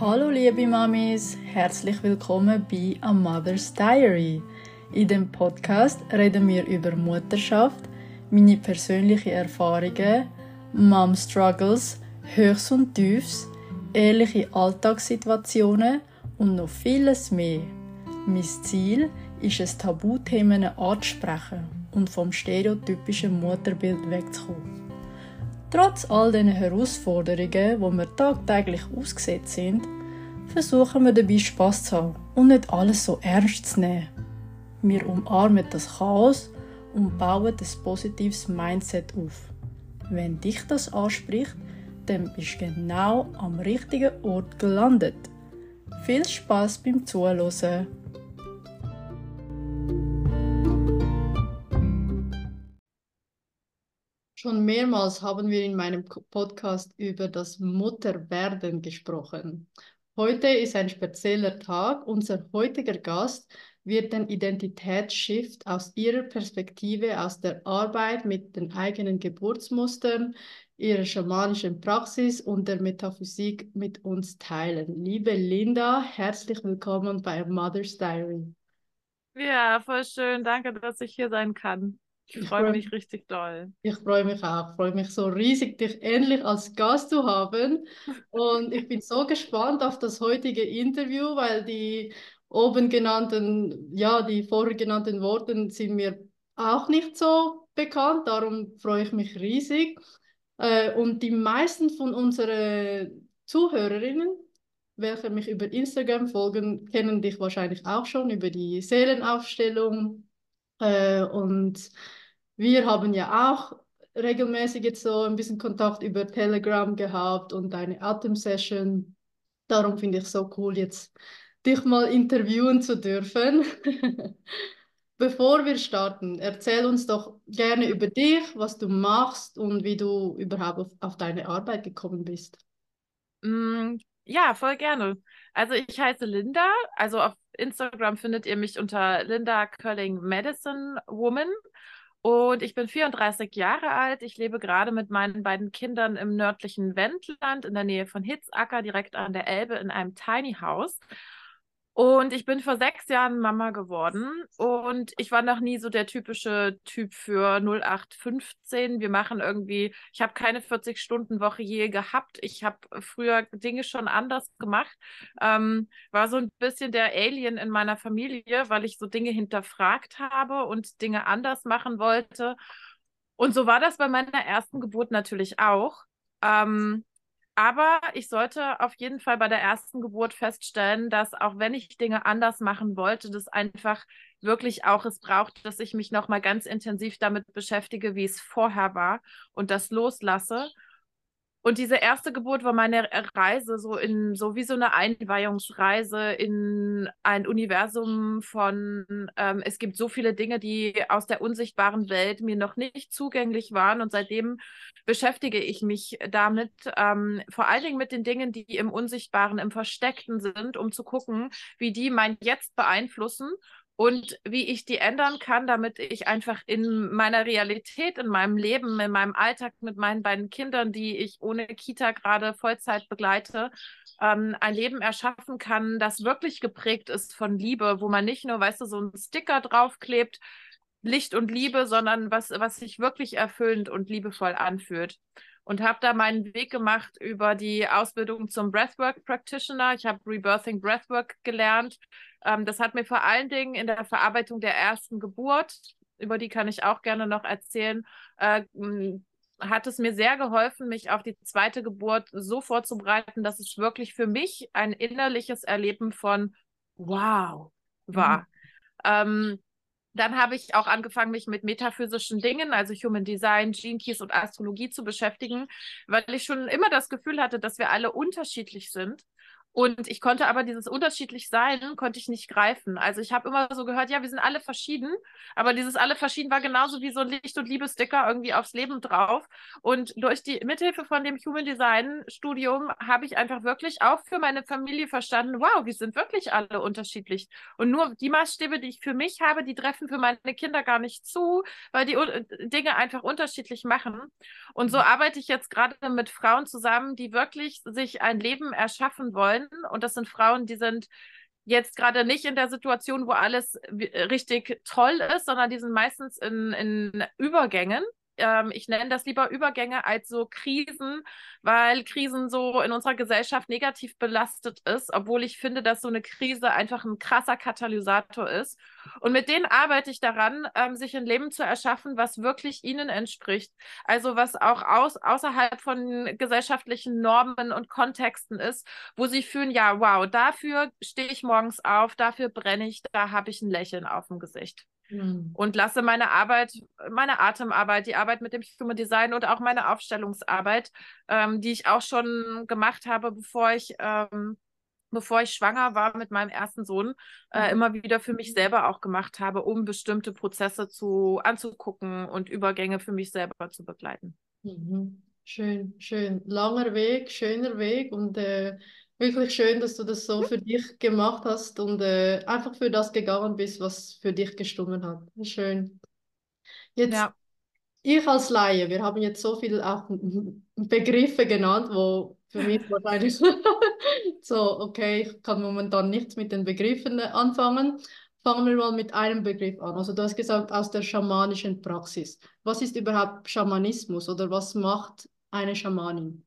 Hallo liebe Mamis, herzlich willkommen bei A Mother's Diary. In dem Podcast reden wir über Mutterschaft, meine persönlichen Erfahrungen, Mom Struggles, Höchst und Tiefs, ehrliche Alltagssituationen und noch vieles mehr. Mein Ziel ist es, Tabuthemen anzusprechen und vom stereotypischen Mutterbild wegzukommen. Trotz all diesen Herausforderungen, wo wir tagtäglich ausgesetzt sind, versuchen wir dabei Spaß zu haben und nicht alles so ernst zu nehmen. Wir umarmen das Chaos und bauen ein positives Mindset auf. Wenn dich das anspricht, dann bist du genau am richtigen Ort gelandet. Viel Spaß beim Zuhören! Schon mehrmals haben wir in meinem Podcast über das Mutterwerden gesprochen. Heute ist ein spezieller Tag. Unser heutiger Gast wird den Identitätsshift aus ihrer Perspektive, aus der Arbeit mit den eigenen Geburtsmustern, ihrer schamanischen Praxis und der Metaphysik mit uns teilen. Liebe Linda, herzlich willkommen bei Mother's Diary. Ja, voll schön. Danke, dass ich hier sein kann. Ich freue mich richtig doll. Ich freue mich auch. Ich freue mich so riesig, dich endlich als Gast zu haben. Und ich bin so gespannt auf das heutige Interview, weil die oben genannten, ja, die vorher genannten Worte sind mir auch nicht so bekannt. Darum freue ich mich riesig. Äh, und die meisten von unseren Zuhörerinnen, welche mich über Instagram folgen, kennen dich wahrscheinlich auch schon über die Seelenaufstellung. Äh, und wir haben ja auch regelmäßig jetzt so ein bisschen Kontakt über Telegram gehabt und eine Atemsession. Darum finde ich es so cool, jetzt dich mal interviewen zu dürfen. Bevor wir starten, erzähl uns doch gerne über dich, was du machst und wie du überhaupt auf, auf deine Arbeit gekommen bist. Ja, voll gerne. Also ich heiße Linda, also auf Instagram findet ihr mich unter Linda Curling Medicine Woman. Und ich bin 34 Jahre alt. Ich lebe gerade mit meinen beiden Kindern im nördlichen Wendland in der Nähe von Hitzacker, direkt an der Elbe, in einem Tiny House. Und ich bin vor sechs Jahren Mama geworden und ich war noch nie so der typische Typ für 0815. Wir machen irgendwie, ich habe keine 40-Stunden-Woche je gehabt. Ich habe früher Dinge schon anders gemacht. Ähm, war so ein bisschen der Alien in meiner Familie, weil ich so Dinge hinterfragt habe und Dinge anders machen wollte. Und so war das bei meiner ersten Geburt natürlich auch. Ähm, aber ich sollte auf jeden Fall bei der ersten Geburt feststellen, dass auch wenn ich Dinge anders machen wollte, das einfach wirklich auch es braucht, dass ich mich nochmal ganz intensiv damit beschäftige, wie es vorher war und das loslasse und diese erste Geburt war meine Reise, so in, so wie so eine Einweihungsreise in ein Universum von, ähm, es gibt so viele Dinge, die aus der unsichtbaren Welt mir noch nicht zugänglich waren. Und seitdem beschäftige ich mich damit, ähm, vor allen Dingen mit den Dingen, die im Unsichtbaren, im Versteckten sind, um zu gucken, wie die mein Jetzt beeinflussen und wie ich die ändern kann, damit ich einfach in meiner Realität, in meinem Leben, in meinem Alltag mit meinen beiden Kindern, die ich ohne Kita gerade Vollzeit begleite, ähm, ein Leben erschaffen kann, das wirklich geprägt ist von Liebe, wo man nicht nur, weißt du, so einen Sticker draufklebt, Licht und Liebe, sondern was, was sich wirklich erfüllend und liebevoll anfühlt und habe da meinen Weg gemacht über die Ausbildung zum Breathwork Practitioner. Ich habe Rebirthing Breathwork gelernt. Ähm, das hat mir vor allen Dingen in der Verarbeitung der ersten Geburt, über die kann ich auch gerne noch erzählen, äh, hat es mir sehr geholfen, mich auf die zweite Geburt so vorzubereiten, dass es wirklich für mich ein innerliches Erleben von Wow war. Mhm. Ähm, dann habe ich auch angefangen, mich mit metaphysischen Dingen, also Human Design, Gene Keys und Astrologie zu beschäftigen, weil ich schon immer das Gefühl hatte, dass wir alle unterschiedlich sind und ich konnte aber dieses unterschiedlich sein, konnte ich nicht greifen. Also ich habe immer so gehört, ja, wir sind alle verschieden, aber dieses alle verschieden war genauso wie so ein Licht- und Liebesticker irgendwie aufs Leben drauf. Und durch die Mithilfe von dem Human Design Studium habe ich einfach wirklich auch für meine Familie verstanden, wow, wir sind wirklich alle unterschiedlich. Und nur die Maßstäbe, die ich für mich habe, die treffen für meine Kinder gar nicht zu, weil die Dinge einfach unterschiedlich machen. Und so mhm. arbeite ich jetzt gerade mit Frauen zusammen, die wirklich sich ein Leben erschaffen wollen, kennen. Und das sind Frauen, die sind jetzt gerade nicht in der Situation, wo alles richtig toll ist, sondern die sind meistens in, in Übergängen ähm, ich nenne das lieber Übergänge als so Krisen, weil Krisen so in unserer Gesellschaft negativ belastet ist, obwohl ich finde, dass so eine Krise einfach ein krasser Katalysator ist. Und mit denen arbeite ich daran, ähm, sich ein Leben zu erschaffen, was wirklich ihnen entspricht. Also was auch aus, außerhalb von gesellschaftlichen Normen und Kontexten ist, wo sie fühlen, ja, wow, dafür stehe ich morgens auf, dafür brenne ich, da habe ich ein Lächeln auf dem Gesicht. Mhm. Und lasse meine Arbeit, meine Atemarbeit, die Arbeit mit dem Human Design und auch meine Aufstellungsarbeit, ähm, die ich auch schon gemacht habe, bevor ich, ähm, bevor ich schwanger war mit meinem ersten Sohn, äh, mhm. immer wieder für mich selber auch gemacht habe, um bestimmte Prozesse zu anzugucken und Übergänge für mich selber zu begleiten. Mhm. Schön, schön. Langer Weg, schöner Weg und äh, Wirklich schön, dass du das so für dich gemacht hast und äh, einfach für das gegangen bist, was für dich gestummen hat. Schön. Jetzt, ja. ich als Laie, wir haben jetzt so viele auch Begriffe genannt, wo für mich wahrscheinlich so, okay, ich kann momentan nichts mit den Begriffen anfangen. Fangen wir mal mit einem Begriff an. Also du hast gesagt, aus der schamanischen Praxis. Was ist überhaupt Schamanismus oder was macht eine Schamanin?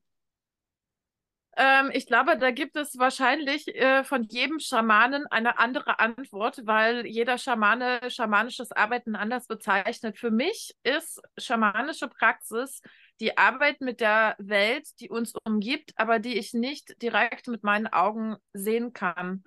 Ähm, ich glaube, da gibt es wahrscheinlich äh, von jedem Schamanen eine andere Antwort, weil jeder Schamane schamanisches Arbeiten anders bezeichnet. Für mich ist schamanische Praxis die Arbeit mit der Welt, die uns umgibt, aber die ich nicht direkt mit meinen Augen sehen kann.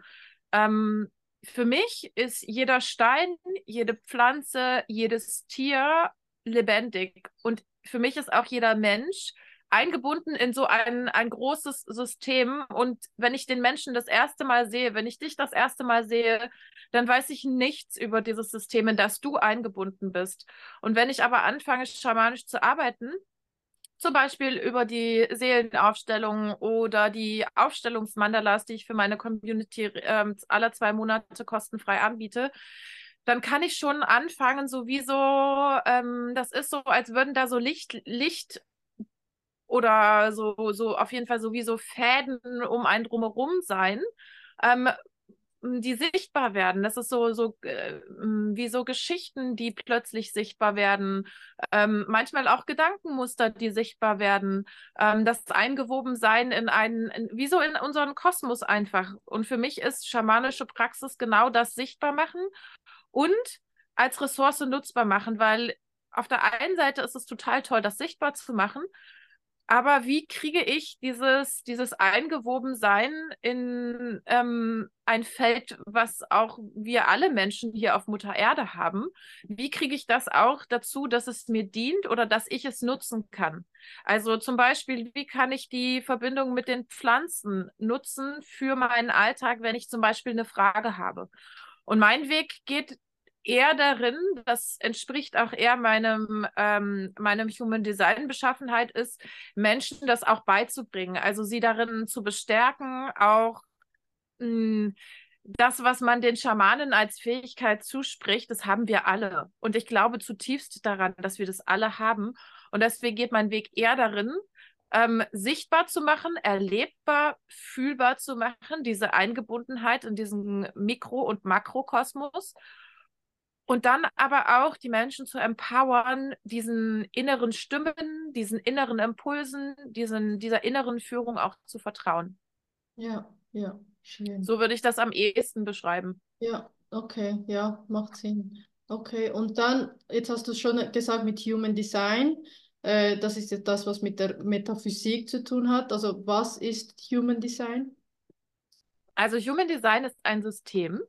Ähm, für mich ist jeder Stein, jede Pflanze, jedes Tier lebendig. Und für mich ist auch jeder Mensch eingebunden in so ein, ein großes System. Und wenn ich den Menschen das erste Mal sehe, wenn ich dich das erste Mal sehe, dann weiß ich nichts über dieses System, in das du eingebunden bist. Und wenn ich aber anfange, schamanisch zu arbeiten, zum Beispiel über die Seelenaufstellung oder die Aufstellungsmandalas, die ich für meine Community äh, alle zwei Monate kostenfrei anbiete, dann kann ich schon anfangen, sowieso, ähm, das ist so, als würden da so Licht, Licht oder so, so auf jeden Fall sowieso Fäden um einen drumherum sein, ähm, die sichtbar werden. Das ist so, so äh, wie so Geschichten, die plötzlich sichtbar werden. Ähm, manchmal auch Gedankenmuster, die sichtbar werden. Ähm, das Eingewobensein in einen, in, wie so in unseren Kosmos einfach. Und für mich ist schamanische Praxis genau das sichtbar machen und als Ressource nutzbar machen, weil auf der einen Seite ist es total toll, das sichtbar zu machen, aber wie kriege ich dieses, dieses Eingewobensein in ähm, ein Feld, was auch wir alle Menschen hier auf Mutter Erde haben? Wie kriege ich das auch dazu, dass es mir dient oder dass ich es nutzen kann? Also zum Beispiel, wie kann ich die Verbindung mit den Pflanzen nutzen für meinen Alltag, wenn ich zum Beispiel eine Frage habe? Und mein Weg geht eher darin, das entspricht auch eher meinem, ähm, meinem Human Design Beschaffenheit, ist, Menschen das auch beizubringen, also sie darin zu bestärken, auch hm, das, was man den Schamanen als Fähigkeit zuspricht, das haben wir alle. Und ich glaube zutiefst daran, dass wir das alle haben. Und deswegen geht mein Weg eher darin, ähm, sichtbar zu machen, erlebbar, fühlbar zu machen, diese Eingebundenheit in diesen Mikro- und Makrokosmos und dann aber auch die Menschen zu empowern, diesen inneren Stimmen, diesen inneren Impulsen, diesen, dieser inneren Führung auch zu vertrauen. Ja, ja, schön. So würde ich das am ehesten beschreiben. Ja, okay, ja, macht Sinn. Okay, und dann, jetzt hast du schon gesagt mit Human Design, äh, das ist jetzt das, was mit der Metaphysik zu tun hat. Also was ist Human Design? Also Human Design ist ein System,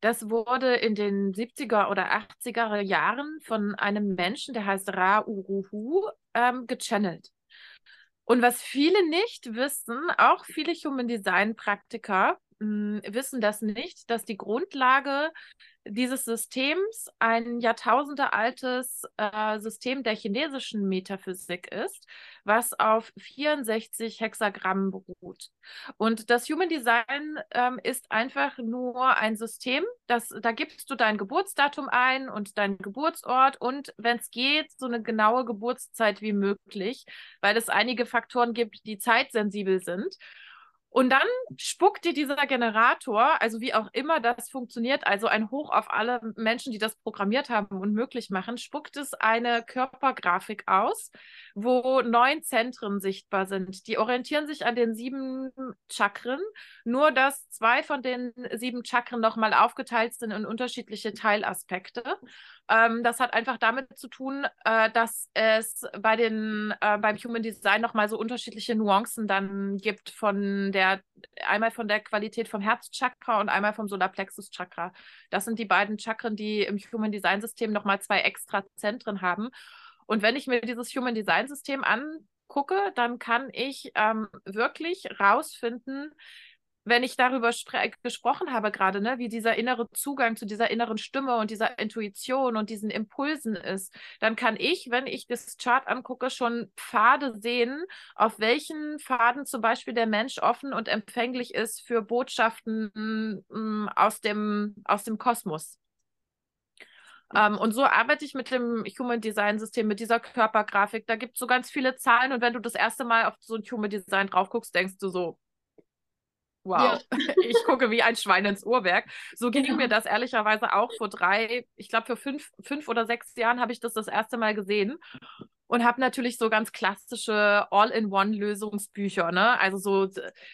das wurde in den 70er oder 80er Jahren von einem Menschen, der heißt Ra Uruhu, ähm, gechannelt. Und was viele nicht wissen, auch viele Human Design Praktiker mh, hm, wissen das nicht, dass die Grundlage dieses Systems ein jahrtausendealtes äh, System der chinesischen Metaphysik ist, was auf 64 Hexagrammen beruht. Und das Human Design ähm, ist einfach nur ein System, das, da gibst du dein Geburtsdatum ein und deinen Geburtsort und wenn es geht, so eine genaue Geburtszeit wie möglich, weil es einige Faktoren gibt, die zeitsensibel sind. Und dann spuckt dir dieser Generator, also wie auch immer das funktioniert, also ein Hoch auf alle Menschen, die das programmiert haben und möglich machen, spuckt es eine Körpergrafik aus, wo neun Zentren sichtbar sind. Die orientieren sich an den sieben Chakren, nur dass zwei von den sieben Chakren nochmal aufgeteilt sind in unterschiedliche Teilaspekte. Ähm, das hat einfach damit zu tun, äh, dass es bei den, äh, beim Human Design nochmal so unterschiedliche Nuancen dann gibt von der, einmal von der Qualität vom Herzchakra und einmal vom Solarplexus Chakra. Das sind die beiden Chakren, die im Human Design System nochmal zwei extra Zentren haben. Und wenn ich mir dieses Human Design System angucke, dann kann ich ähm, wirklich rausfinden, wenn ich darüber gesprochen habe gerade, ne, wie dieser innere Zugang zu dieser inneren Stimme und dieser Intuition und diesen Impulsen ist, dann kann ich, wenn ich das Chart angucke, schon Pfade sehen, auf welchen Pfaden zum Beispiel der Mensch offen und empfänglich ist für Botschaften mh, mm, aus, dem, aus dem Kosmos. Um, ähm, und so arbeite ich mit dem Human Design System, mit dieser Körpergrafik. Da gibt es so ganz viele Zahlen und wenn du das erste Mal auf so ein Human Design drauf guckst, denkst du so, Wow, ja. ich gucke wie ein Schwein ins Uhrwerk. So ging genau. mir das ehrlicherweise auch vor drei, ich glaube, für fünf, fünf oder sechs Jahren habe ich das das erste Mal gesehen und habe natürlich so ganz klassische All-in-One-Lösungsbücher. Ne? Also so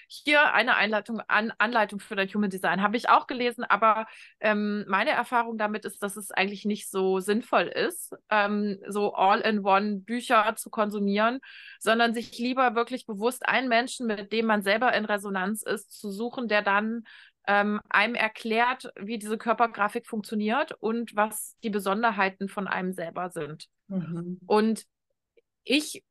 hier eine Einleitung, An Anleitung für das Human Design habe ich auch gelesen, aber ähm, meine Erfahrung damit ist, dass es eigentlich nicht so sinnvoll ist, ähm, so All-in-One-Bücher zu konsumieren, sondern sich lieber wirklich bewusst einen Menschen, mit dem man selber in Resonanz ist, zu suchen, der dann ähm, einem erklärt, wie diese Körpergrafik funktioniert und was die Besonderheiten von einem selber sind. Mhm. Und ich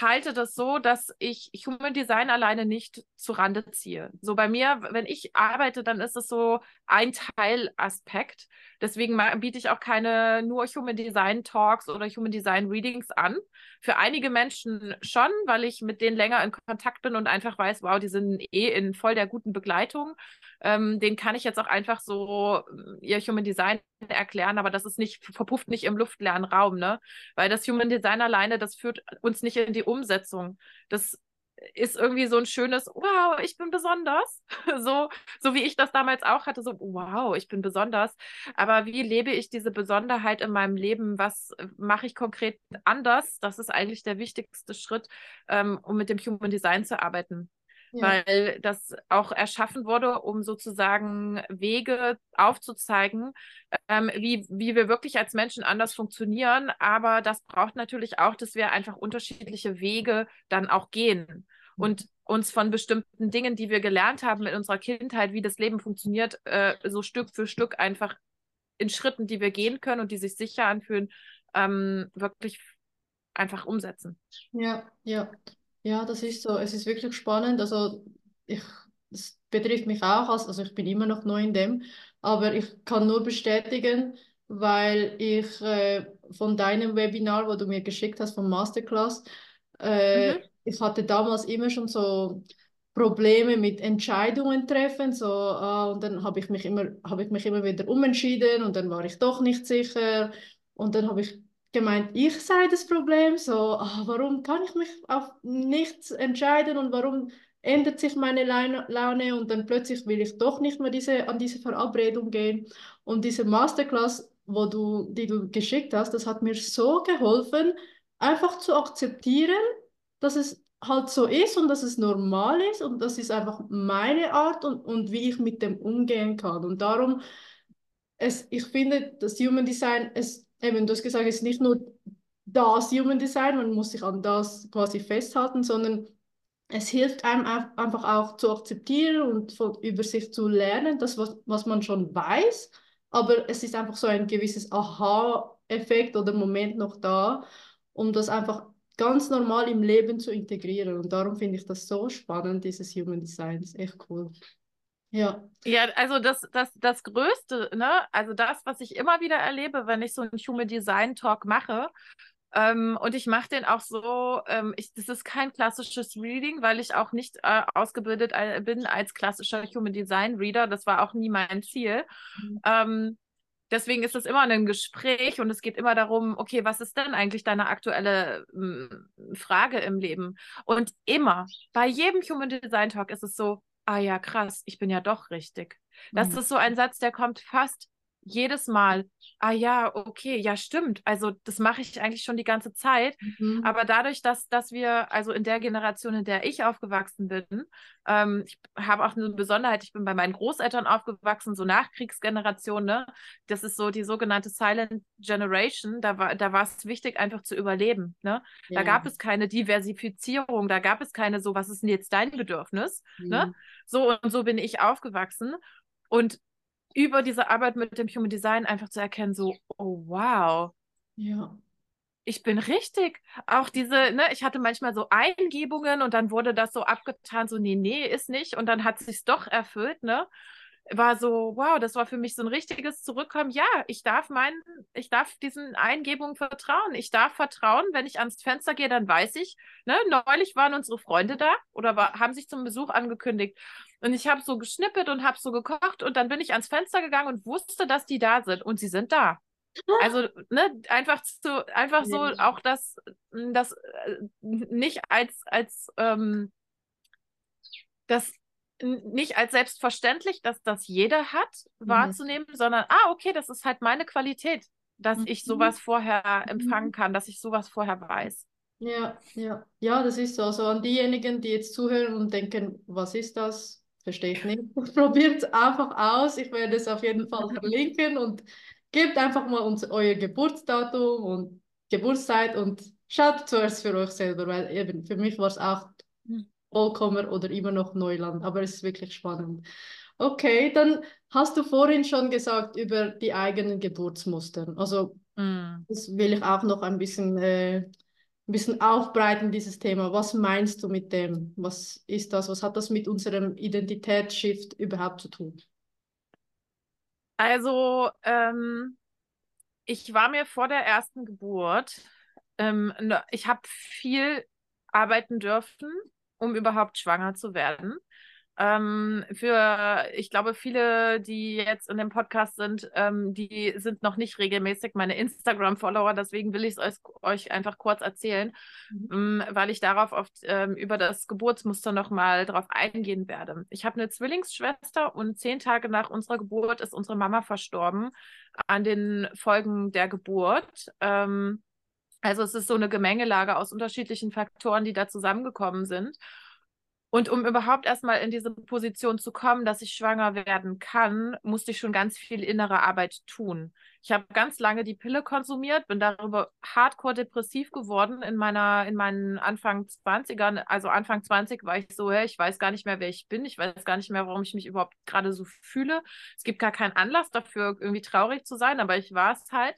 halte das so, dass ich Human Design alleine nicht zu Rande ziehe. So bei mir, wenn ich arbeite, dann ist es so ein Teilaspekt. Deswegen biete ich auch keine nur Human Design Talks oder Human Design Readings an. Für einige Menschen schon, weil ich mit denen länger in Kontakt bin und einfach weiß, wow, die sind eh in voll der guten Begleitung. Ähm, den kann ich jetzt auch einfach so äh, ihr Human Design erklären, aber das ist nicht, verpufft nicht im luftleeren Raum, ne? Weil das Human Design alleine, das führt uns nicht in die Umsetzung. Das ist irgendwie so ein schönes, wow, ich bin besonders. So, so wie ich das damals auch hatte, so, wow, ich bin besonders. Aber wie lebe ich diese Besonderheit in meinem Leben? Was mache ich konkret anders? Das ist eigentlich der wichtigste Schritt, ähm, um mit dem Human Design zu arbeiten ja. weil das auch erschaffen wurde, um sozusagen Wege aufzuzeigen, ähm, wie, wie wir wirklich als Menschen anders funktionieren. Aber das braucht natürlich auch, dass wir einfach unterschiedliche Wege dann auch gehen mhm. und uns von bestimmten Dingen, die wir gelernt haben in unserer Kindheit, wie das Leben funktioniert, äh, so Stück für Stück einfach in Schritten, die wir gehen können und die sich sicher anfühlen, ähm, wirklich einfach umsetzen. Ja, ja. Ja, das ist so. Es ist wirklich spannend. Also ich, es betrifft mich auch, als, also ich bin immer noch neu in dem, aber ich kann nur bestätigen, weil ich äh, von deinem Webinar, wo du mir geschickt hast, vom Masterclass, äh, mhm. ich hatte damals immer schon so Probleme mit Entscheidungen treffen, so ah, und dann habe ich mich immer habe ich mich immer wieder umentschieden und dann war ich doch nicht sicher und dann habe ich gemeint, ich sei das Problem, so, ah, warum kann ich mich auf nichts entscheiden und warum ändert sich meine Laune und dann plötzlich will ich doch nicht mehr diese, an diese Verabredung gehen. Und diese Masterclass, wo du, die du geschickt hast, das hat mir so geholfen, einfach zu akzeptieren, dass es halt so ist und dass es normal ist und das ist einfach meine Art und, und wie ich mit dem umgehen kann. Und darum, es, ich finde, das Human Design, es eben, du hast gesagt, es ist nicht nur das Human Design, man muss sich an das quasi festhalten, sondern es hilft einem einfach auch zu akzeptieren und von, über sich zu lernen, das, was, was man schon weiß, aber es ist einfach so ein gewisses Aha-Effekt oder Moment noch da, um das einfach ganz normal im Leben zu integrieren. Und darum finde ich das so spannend, dieses Human Design. Ist echt cool. Ja. Ja, also das, das, das Größte, ne, also das, was ich immer wieder erlebe, wenn ich so einen Human Design Talk mache, ähm, und ich mache den auch so, ähm, ich, das ist kein klassisches Reading, weil ich auch nicht äh, ausgebildet bin als klassischer Human Design Reader. Das war auch nie mein Ziel. Mhm. Ähm, deswegen ist es immer ein Gespräch und es geht immer darum, okay, was ist denn eigentlich deine aktuelle m, Frage im Leben? Und immer, bei jedem Human Design Talk ist es so, ah ja, krass, ich bin ja doch richtig. Das mhm. ist so ein Satz, der kommt fast jedes Mal, ah ja, okay, ja, stimmt. Also das mache ich eigentlich schon die ganze Zeit. Mhm. Aber dadurch, dass, dass wir, also in der Generation, in der ich aufgewachsen bin, ähm, ich habe auch eine Besonderheit, ich bin bei meinen Großeltern aufgewachsen, so Nachkriegsgeneration, ne? Das ist so die sogenannte Silent Generation. Da war, da war es wichtig, einfach zu überleben. Ne? Ja. Da gab es keine Diversifizierung, da gab es keine so, was ist denn jetzt dein Bedürfnis? Ne? Mhm. Ne? So und so bin ich aufgewachsen. Und über diese Arbeit mit dem Human Design einfach zu erkennen, so, oh wow. Ja. Ich bin richtig. Auch diese, ne, ich hatte manchmal so Eingebungen und dann wurde das so abgetan, so, nee, nee, ist nicht. Und dann hat es sich doch erfüllt, ne? War so, wow, das war für mich so ein richtiges Zurückkommen. Ja, ich darf meinen, ich darf diesen Eingebungen vertrauen. Ich darf vertrauen, wenn ich ans Fenster gehe, dann weiß ich, ne, neulich waren unsere Freunde da oder war, haben sich zum Besuch angekündigt. Und ich habe so geschnippelt und habe so gekocht und dann bin ich ans Fenster gegangen und wusste, dass die da sind und sie sind da. Also, ne, einfach so, einfach so auch das, das äh, nicht als, als ähm, das nicht als selbstverständlich, dass das jeder hat, mhm. wahrzunehmen, sondern, ah, okay, das ist halt meine Qualität, dass mhm. ich sowas vorher empfangen mhm. kann, dass ich sowas vorher weiß. Ja, ja, ja, das ist so. Also an diejenigen, die jetzt zuhören und denken, was ist das? Verstehe ich nicht. Probiert es einfach aus. Ich werde es auf jeden Fall verlinken und gebt einfach mal uns euer Geburtsdatum und Geburtszeit und schaut zuerst für euch selber, weil eben für mich war es auch Vollkommen oder immer noch Neuland, aber es ist wirklich spannend. Okay, dann hast du vorhin schon gesagt über die eigenen Geburtsmuster. Also mm. das will ich auch noch ein bisschen, äh, ein bisschen aufbreiten, dieses Thema. Was meinst du mit dem? Was ist das? Was hat das mit unserem Identitätsshift überhaupt zu tun? Also, ähm, ich war mir vor der ersten Geburt, ähm, ich habe viel arbeiten dürfen um überhaupt schwanger zu werden. Ähm, für, ich glaube, viele, die jetzt in dem Podcast sind, ähm, die sind noch nicht regelmäßig meine Instagram-Follower. Deswegen will ich es euch, einfach kurz erzählen, mhm. ähm, weil ich darauf oft ähm, über das Geburtsmuster nochmal drauf eingehen werde. Ich habe eine Zwillingsschwester und zehn Tage nach unserer Geburt ist unsere Mama verstorben an den Folgen der Geburt. Ähm, also es ist so eine Gemengelage aus unterschiedlichen Faktoren, die da zusammengekommen sind. Und um überhaupt erstmal in diese Position zu kommen, dass ich schwanger werden kann, musste ich schon ganz viel innere Arbeit tun. Ich habe ganz lange die Pille konsumiert, bin darüber hardcore depressiv geworden in meiner, in meinen Anfang 20ern. Also Anfang 20 war ich so, hey, ich weiß gar nicht mehr, wer ich bin. Ich weiß gar nicht mehr, warum ich mich überhaupt gerade so fühle. Es gibt gar keinen Anlass dafür, irgendwie traurig zu sein, aber ich war es halt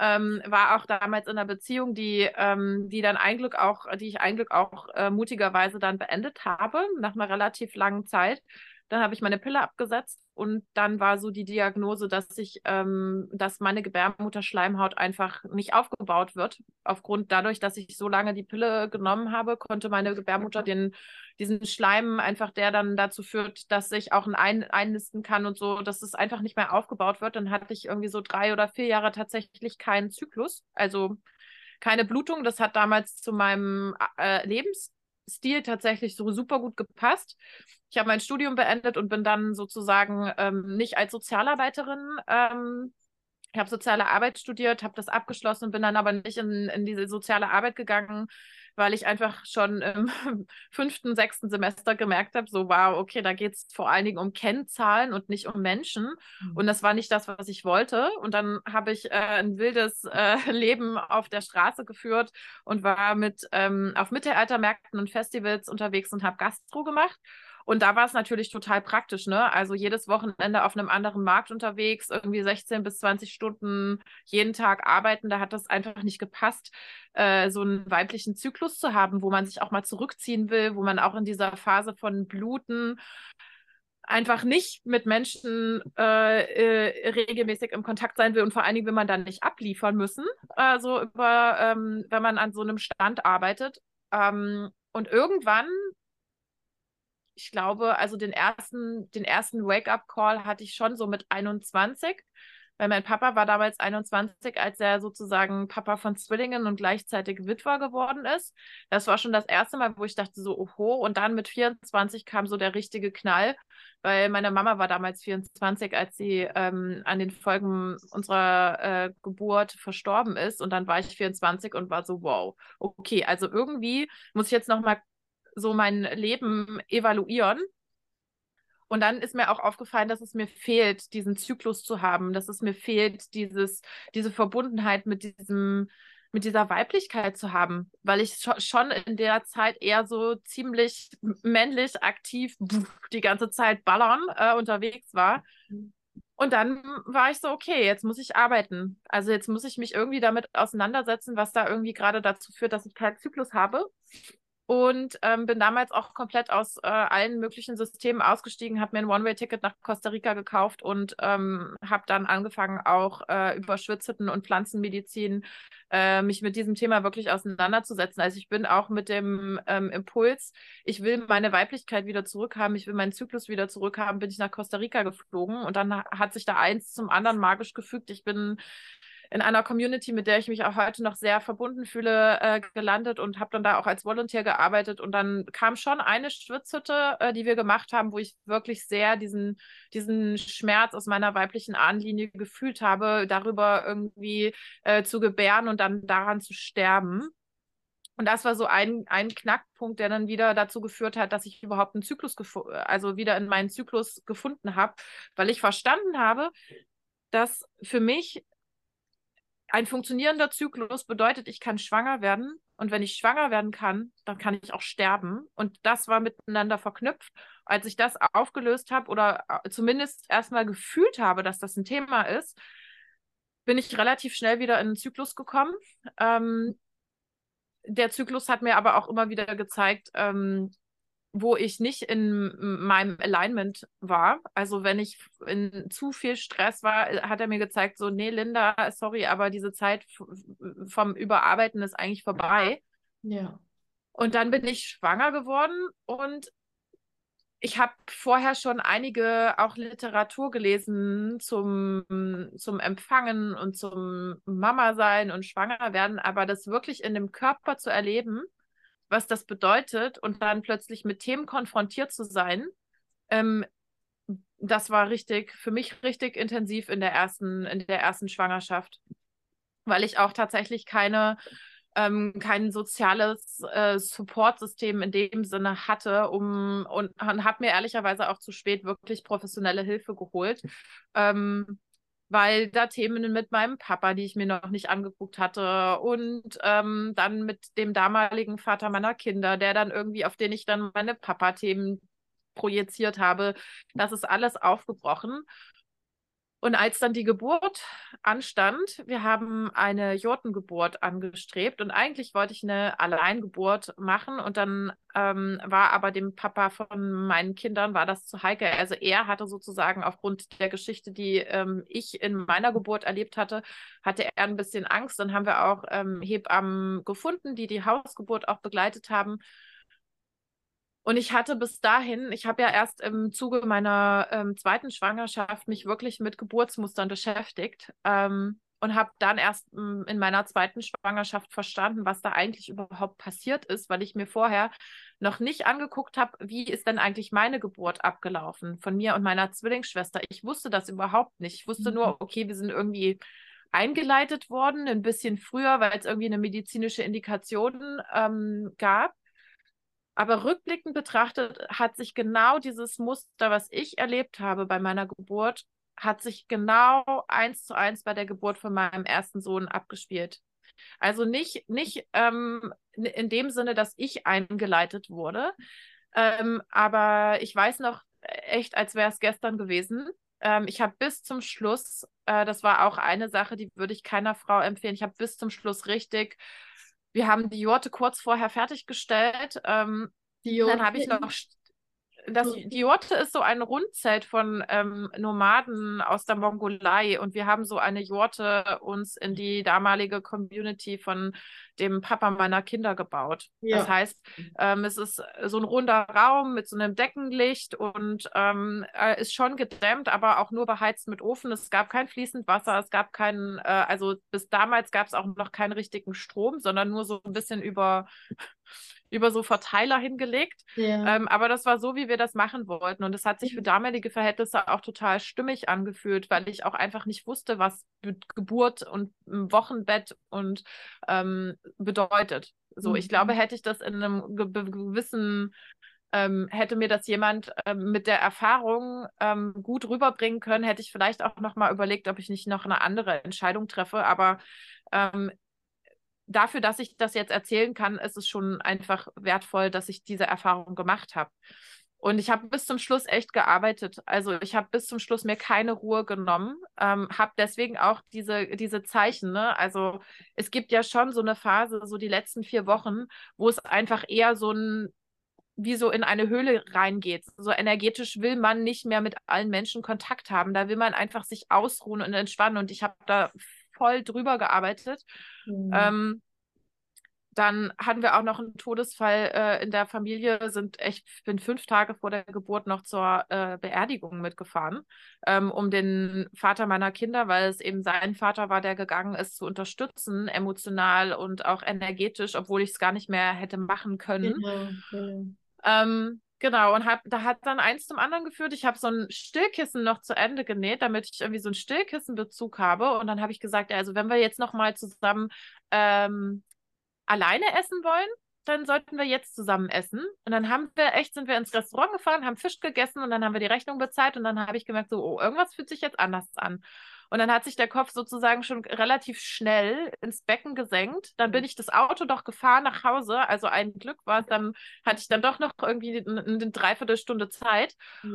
ähm, war auch damals in einer Beziehung, die, ähm, die dann ein Glück auch, die ich ein Glück auch äh, mutigerweise dann beendet habe, nach einer relativ langen Zeit. Dann habe ich meine Pille abgesetzt und dann war so die Diagnose, dass ich, ähm, dass meine Gebärmutterschleimhaut einfach nicht aufgebaut wird. Aufgrund dadurch, dass ich so lange die Pille genommen habe, konnte meine Gebärmutter den, diesen Schleim einfach, der dann dazu führt, dass ich auch ein einnisten kann und so, dass es einfach nicht mehr aufgebaut wird. Dann hatte ich irgendwie so drei oder vier Jahre tatsächlich keinen Zyklus, also keine Blutung. Das hat damals zu meinem äh, Lebensstil tatsächlich so super gut gepasst ich habe mein Studium beendet und bin dann sozusagen ähm, nicht als Sozialarbeiterin. Ähm, ich habe soziale Arbeit studiert, habe das abgeschlossen und bin dann aber nicht in, in diese soziale Arbeit gegangen, weil ich einfach schon im fünften, sechsten Semester gemerkt habe, so wow, okay, da geht es vor allen Dingen um Kennzahlen und nicht um Menschen. Mhm. Und das war nicht das, was ich wollte. Und dann habe ich äh, ein wildes äh, Leben auf der Straße geführt und war mit ähm, auf Mittelaltermärkten und Festivals unterwegs und habe Gastro gemacht. Und da war es natürlich total praktisch, ne? Also jedes Wochenende auf einem anderen Markt unterwegs, irgendwie 16 bis 20 Stunden jeden Tag arbeiten, da hat das einfach nicht gepasst, äh, so einen weiblichen Zyklus zu haben, wo man sich auch mal zurückziehen will, wo man auch in dieser Phase von Bluten einfach nicht mit Menschen äh, äh, regelmäßig im Kontakt sein will und vor allen Dingen will man dann nicht abliefern müssen, also über, ähm, wenn man an so einem Stand arbeitet. Ähm, und irgendwann ich glaube, also den ersten, den ersten Wake-up-Call hatte ich schon so mit 21. weil mein Papa war damals 21, als er sozusagen Papa von Zwillingen und gleichzeitig Witwer geworden ist. Das war schon das erste Mal, wo ich dachte so, oho, und dann mit 24 kam so der richtige Knall, weil meine Mama war damals 24, als sie ähm, an den Folgen unserer äh, Geburt verstorben ist und dann war ich 24 und war so, wow, okay, also irgendwie muss ich jetzt nochmal so mein Leben evaluieren und dann ist mir auch aufgefallen, dass es mir fehlt, diesen Zyklus zu haben, dass es mir fehlt, dieses, diese Verbundenheit mit diesem, mit dieser Weiblichkeit zu haben, weil ich schon in der Zeit eher so ziemlich männlich aktiv die ganze Zeit ballern äh, unterwegs war. Und dann war ich so, okay, jetzt muss ich arbeiten. Also jetzt muss ich mich irgendwie damit auseinandersetzen, was da irgendwie gerade dazu führt, dass ich keinen Zyklus habe und ähm, bin damals auch komplett aus äh, allen möglichen Systemen ausgestiegen, habe mir ein One-Way-Ticket nach Costa Rica gekauft und ähm, habe dann angefangen, auch äh, über Schwitzhütten und Pflanzenmedizin äh, mich mit diesem Thema wirklich auseinanderzusetzen. Also ich bin auch mit dem ähm, Impuls, ich will meine Weiblichkeit wieder zurückhaben, ich will meinen Zyklus wieder zurückhaben, bin ich nach Costa Rica geflogen und dann hat sich da eins zum anderen magisch gefügt. Ich bin in einer Community, mit der ich mich auch heute noch sehr verbunden fühle, äh, gelandet und habe dann da auch als Volontär gearbeitet. Und dann kam schon eine Schwitzhütte, äh, die wir gemacht haben, wo ich wirklich sehr diesen, diesen Schmerz aus meiner weiblichen Ahnenlinie gefühlt habe, darüber irgendwie äh, zu gebären und dann daran zu sterben. Und das war so ein, ein Knackpunkt, der dann wieder dazu geführt hat, dass ich überhaupt einen Zyklus, also wieder in meinen Zyklus gefunden habe, weil ich verstanden habe, dass für mich ein funktionierender Zyklus bedeutet, ich kann schwanger werden. Und wenn ich schwanger werden kann, dann kann ich auch sterben. Und das war miteinander verknüpft. Als ich das aufgelöst habe oder äh, zumindest erstmal gefühlt habe, dass das ein Thema ist, bin ich relativ schnell wieder in den Zyklus gekommen. Ähm, der Zyklus hat mir aber auch immer wieder gezeigt, ähm, wo ich nicht in meinem Alignment war. Also wenn ich in zu viel Stress war, hat er mir gezeigt, so, nee, Linda, sorry, aber diese Zeit vom Überarbeiten ist eigentlich vorbei. Ja. Und dann bin ich schwanger geworden und ich habe vorher schon einige auch Literatur gelesen zum, zum Empfangen und zum Mama sein und schwanger werden, aber das wirklich in dem Körper zu erleben, was das bedeutet und dann plötzlich mit Themen konfrontiert zu sein, ähm, das war richtig, für mich richtig intensiv in der ersten, in der ersten Schwangerschaft. Weil ich auch tatsächlich keine, ähm, kein soziales äh, Supportsystem in dem Sinne hatte, um und, und habe mir ehrlicherweise auch zu spät wirklich professionelle Hilfe geholt. Ähm, weil da Themen mit meinem Papa, die ich mir noch nicht angeguckt hatte und ähm, dann mit dem damaligen Vater meiner Kinder, der dann irgendwie, auf den ich dann meine Papa-Themen projiziert habe, das ist alles aufgebrochen. Und als dann die Geburt anstand, wir haben eine Jortengeburt angestrebt und eigentlich wollte ich eine Alleingeburt machen und dann ähm, war aber dem Papa von meinen Kindern war das zu heikel. Also er hatte sozusagen aufgrund der Geschichte, die ähm, ich in meiner Geburt erlebt hatte, hatte er ein bisschen Angst. Dann haben wir auch ähm, Hebammen gefunden, die die Hausgeburt auch begleitet haben. Und ich hatte bis dahin, ich habe ja erst im Zuge meiner ähm, zweiten Schwangerschaft mich wirklich mit Geburtsmustern beschäftigt ähm, und habe dann erst ähm, in meiner zweiten Schwangerschaft verstanden, was da eigentlich überhaupt passiert ist, weil ich mir vorher noch nicht angeguckt habe, wie ist denn eigentlich meine Geburt abgelaufen von mir und meiner Zwillingsschwester. Ich wusste das überhaupt nicht. Ich wusste nur, mhm. okay, wir sind irgendwie eingeleitet worden, ein bisschen früher, weil es irgendwie eine medizinische Indikation ähm, gab. Aber rückblickend betrachtet hat sich genau dieses Muster, was ich erlebt habe bei meiner Geburt, hat sich genau eins zu eins bei der Geburt von meinem ersten Sohn abgespielt. Also nicht, nicht ähm, in dem Sinne, dass ich eingeleitet wurde, ähm, aber ich weiß noch echt, als wäre es gestern gewesen. Ähm, ich habe bis zum Schluss, äh, das war auch eine Sache, die würde ich keiner Frau empfehlen, ich habe bis zum Schluss richtig wir haben die Jorte kurz vorher fertiggestellt. Ähm, die Jorte dann habe ich noch das, die Jurte ist so ein Rundzelt von ähm, Nomaden aus der Mongolei und wir haben so eine Jurte uns in die damalige Community von dem Papa meiner Kinder gebaut. Ja. Das heißt, ähm, es ist so ein runder Raum mit so einem Deckenlicht und ähm, äh, ist schon gedämmt, aber auch nur beheizt mit Ofen. Es gab kein fließend Wasser, es gab keinen, äh, also bis damals gab es auch noch keinen richtigen Strom, sondern nur so ein bisschen über über so Verteiler hingelegt. Ja. Ähm, aber das war so, wie wir das machen wollten. Und es hat sich für damalige Verhältnisse auch total stimmig angefühlt, weil ich auch einfach nicht wusste, was Geburt und Wochenbett und ähm, bedeutet. So, mhm. ich glaube, hätte ich das in einem gewissen ähm, hätte mir das jemand ähm, mit der Erfahrung ähm, gut rüberbringen können, hätte ich vielleicht auch noch mal überlegt, ob ich nicht noch eine andere Entscheidung treffe. Aber ähm, dafür, dass ich das jetzt erzählen kann, ist es schon einfach wertvoll, dass ich diese Erfahrung gemacht habe. Und ich habe bis zum Schluss echt gearbeitet. Also ich habe bis zum Schluss mir keine Ruhe genommen, ähm, habe deswegen auch diese, diese Zeichen. Ne? Also es gibt ja schon so eine Phase, so die letzten vier Wochen, wo es einfach eher so ein wie so in eine Höhle reingeht. So energetisch will man nicht mehr mit allen Menschen Kontakt haben. Da will man einfach sich ausruhen und entspannen. Und ich habe da voll drüber gearbeitet. Mhm. Ähm, dann hatten wir auch noch einen Todesfall äh, in der Familie, sind echt, ich bin fünf Tage vor der Geburt noch zur äh, Beerdigung mitgefahren, ähm, um den Vater meiner Kinder, weil es eben sein Vater war, der gegangen ist, zu unterstützen, emotional und auch energetisch, obwohl ich es gar nicht mehr hätte machen können. Genau, genau. Ähm, Genau, und hab, da hat dann eins zum anderen geführt. Ich habe so ein Stillkissen noch zu Ende genäht, damit ich irgendwie so einen Stillkissenbezug habe. Und dann habe ich gesagt, also wenn wir jetzt noch mal zusammen ähm, alleine essen wollen, dann sollten wir jetzt zusammen essen. Und dann haben wir echt, sind wir ins Restaurant gefahren, haben Fisch gegessen und dann haben wir die Rechnung bezahlt und dann habe ich gemerkt, so, oh, irgendwas fühlt sich jetzt anders an. Und dann hat sich der Kopf sozusagen schon relativ schnell ins Becken gesenkt. Dann bin ich das Auto doch gefahren nach Hause. Also ein Glück war es, dann hatte ich dann doch noch irgendwie eine, eine Dreiviertelstunde Zeit. Ja.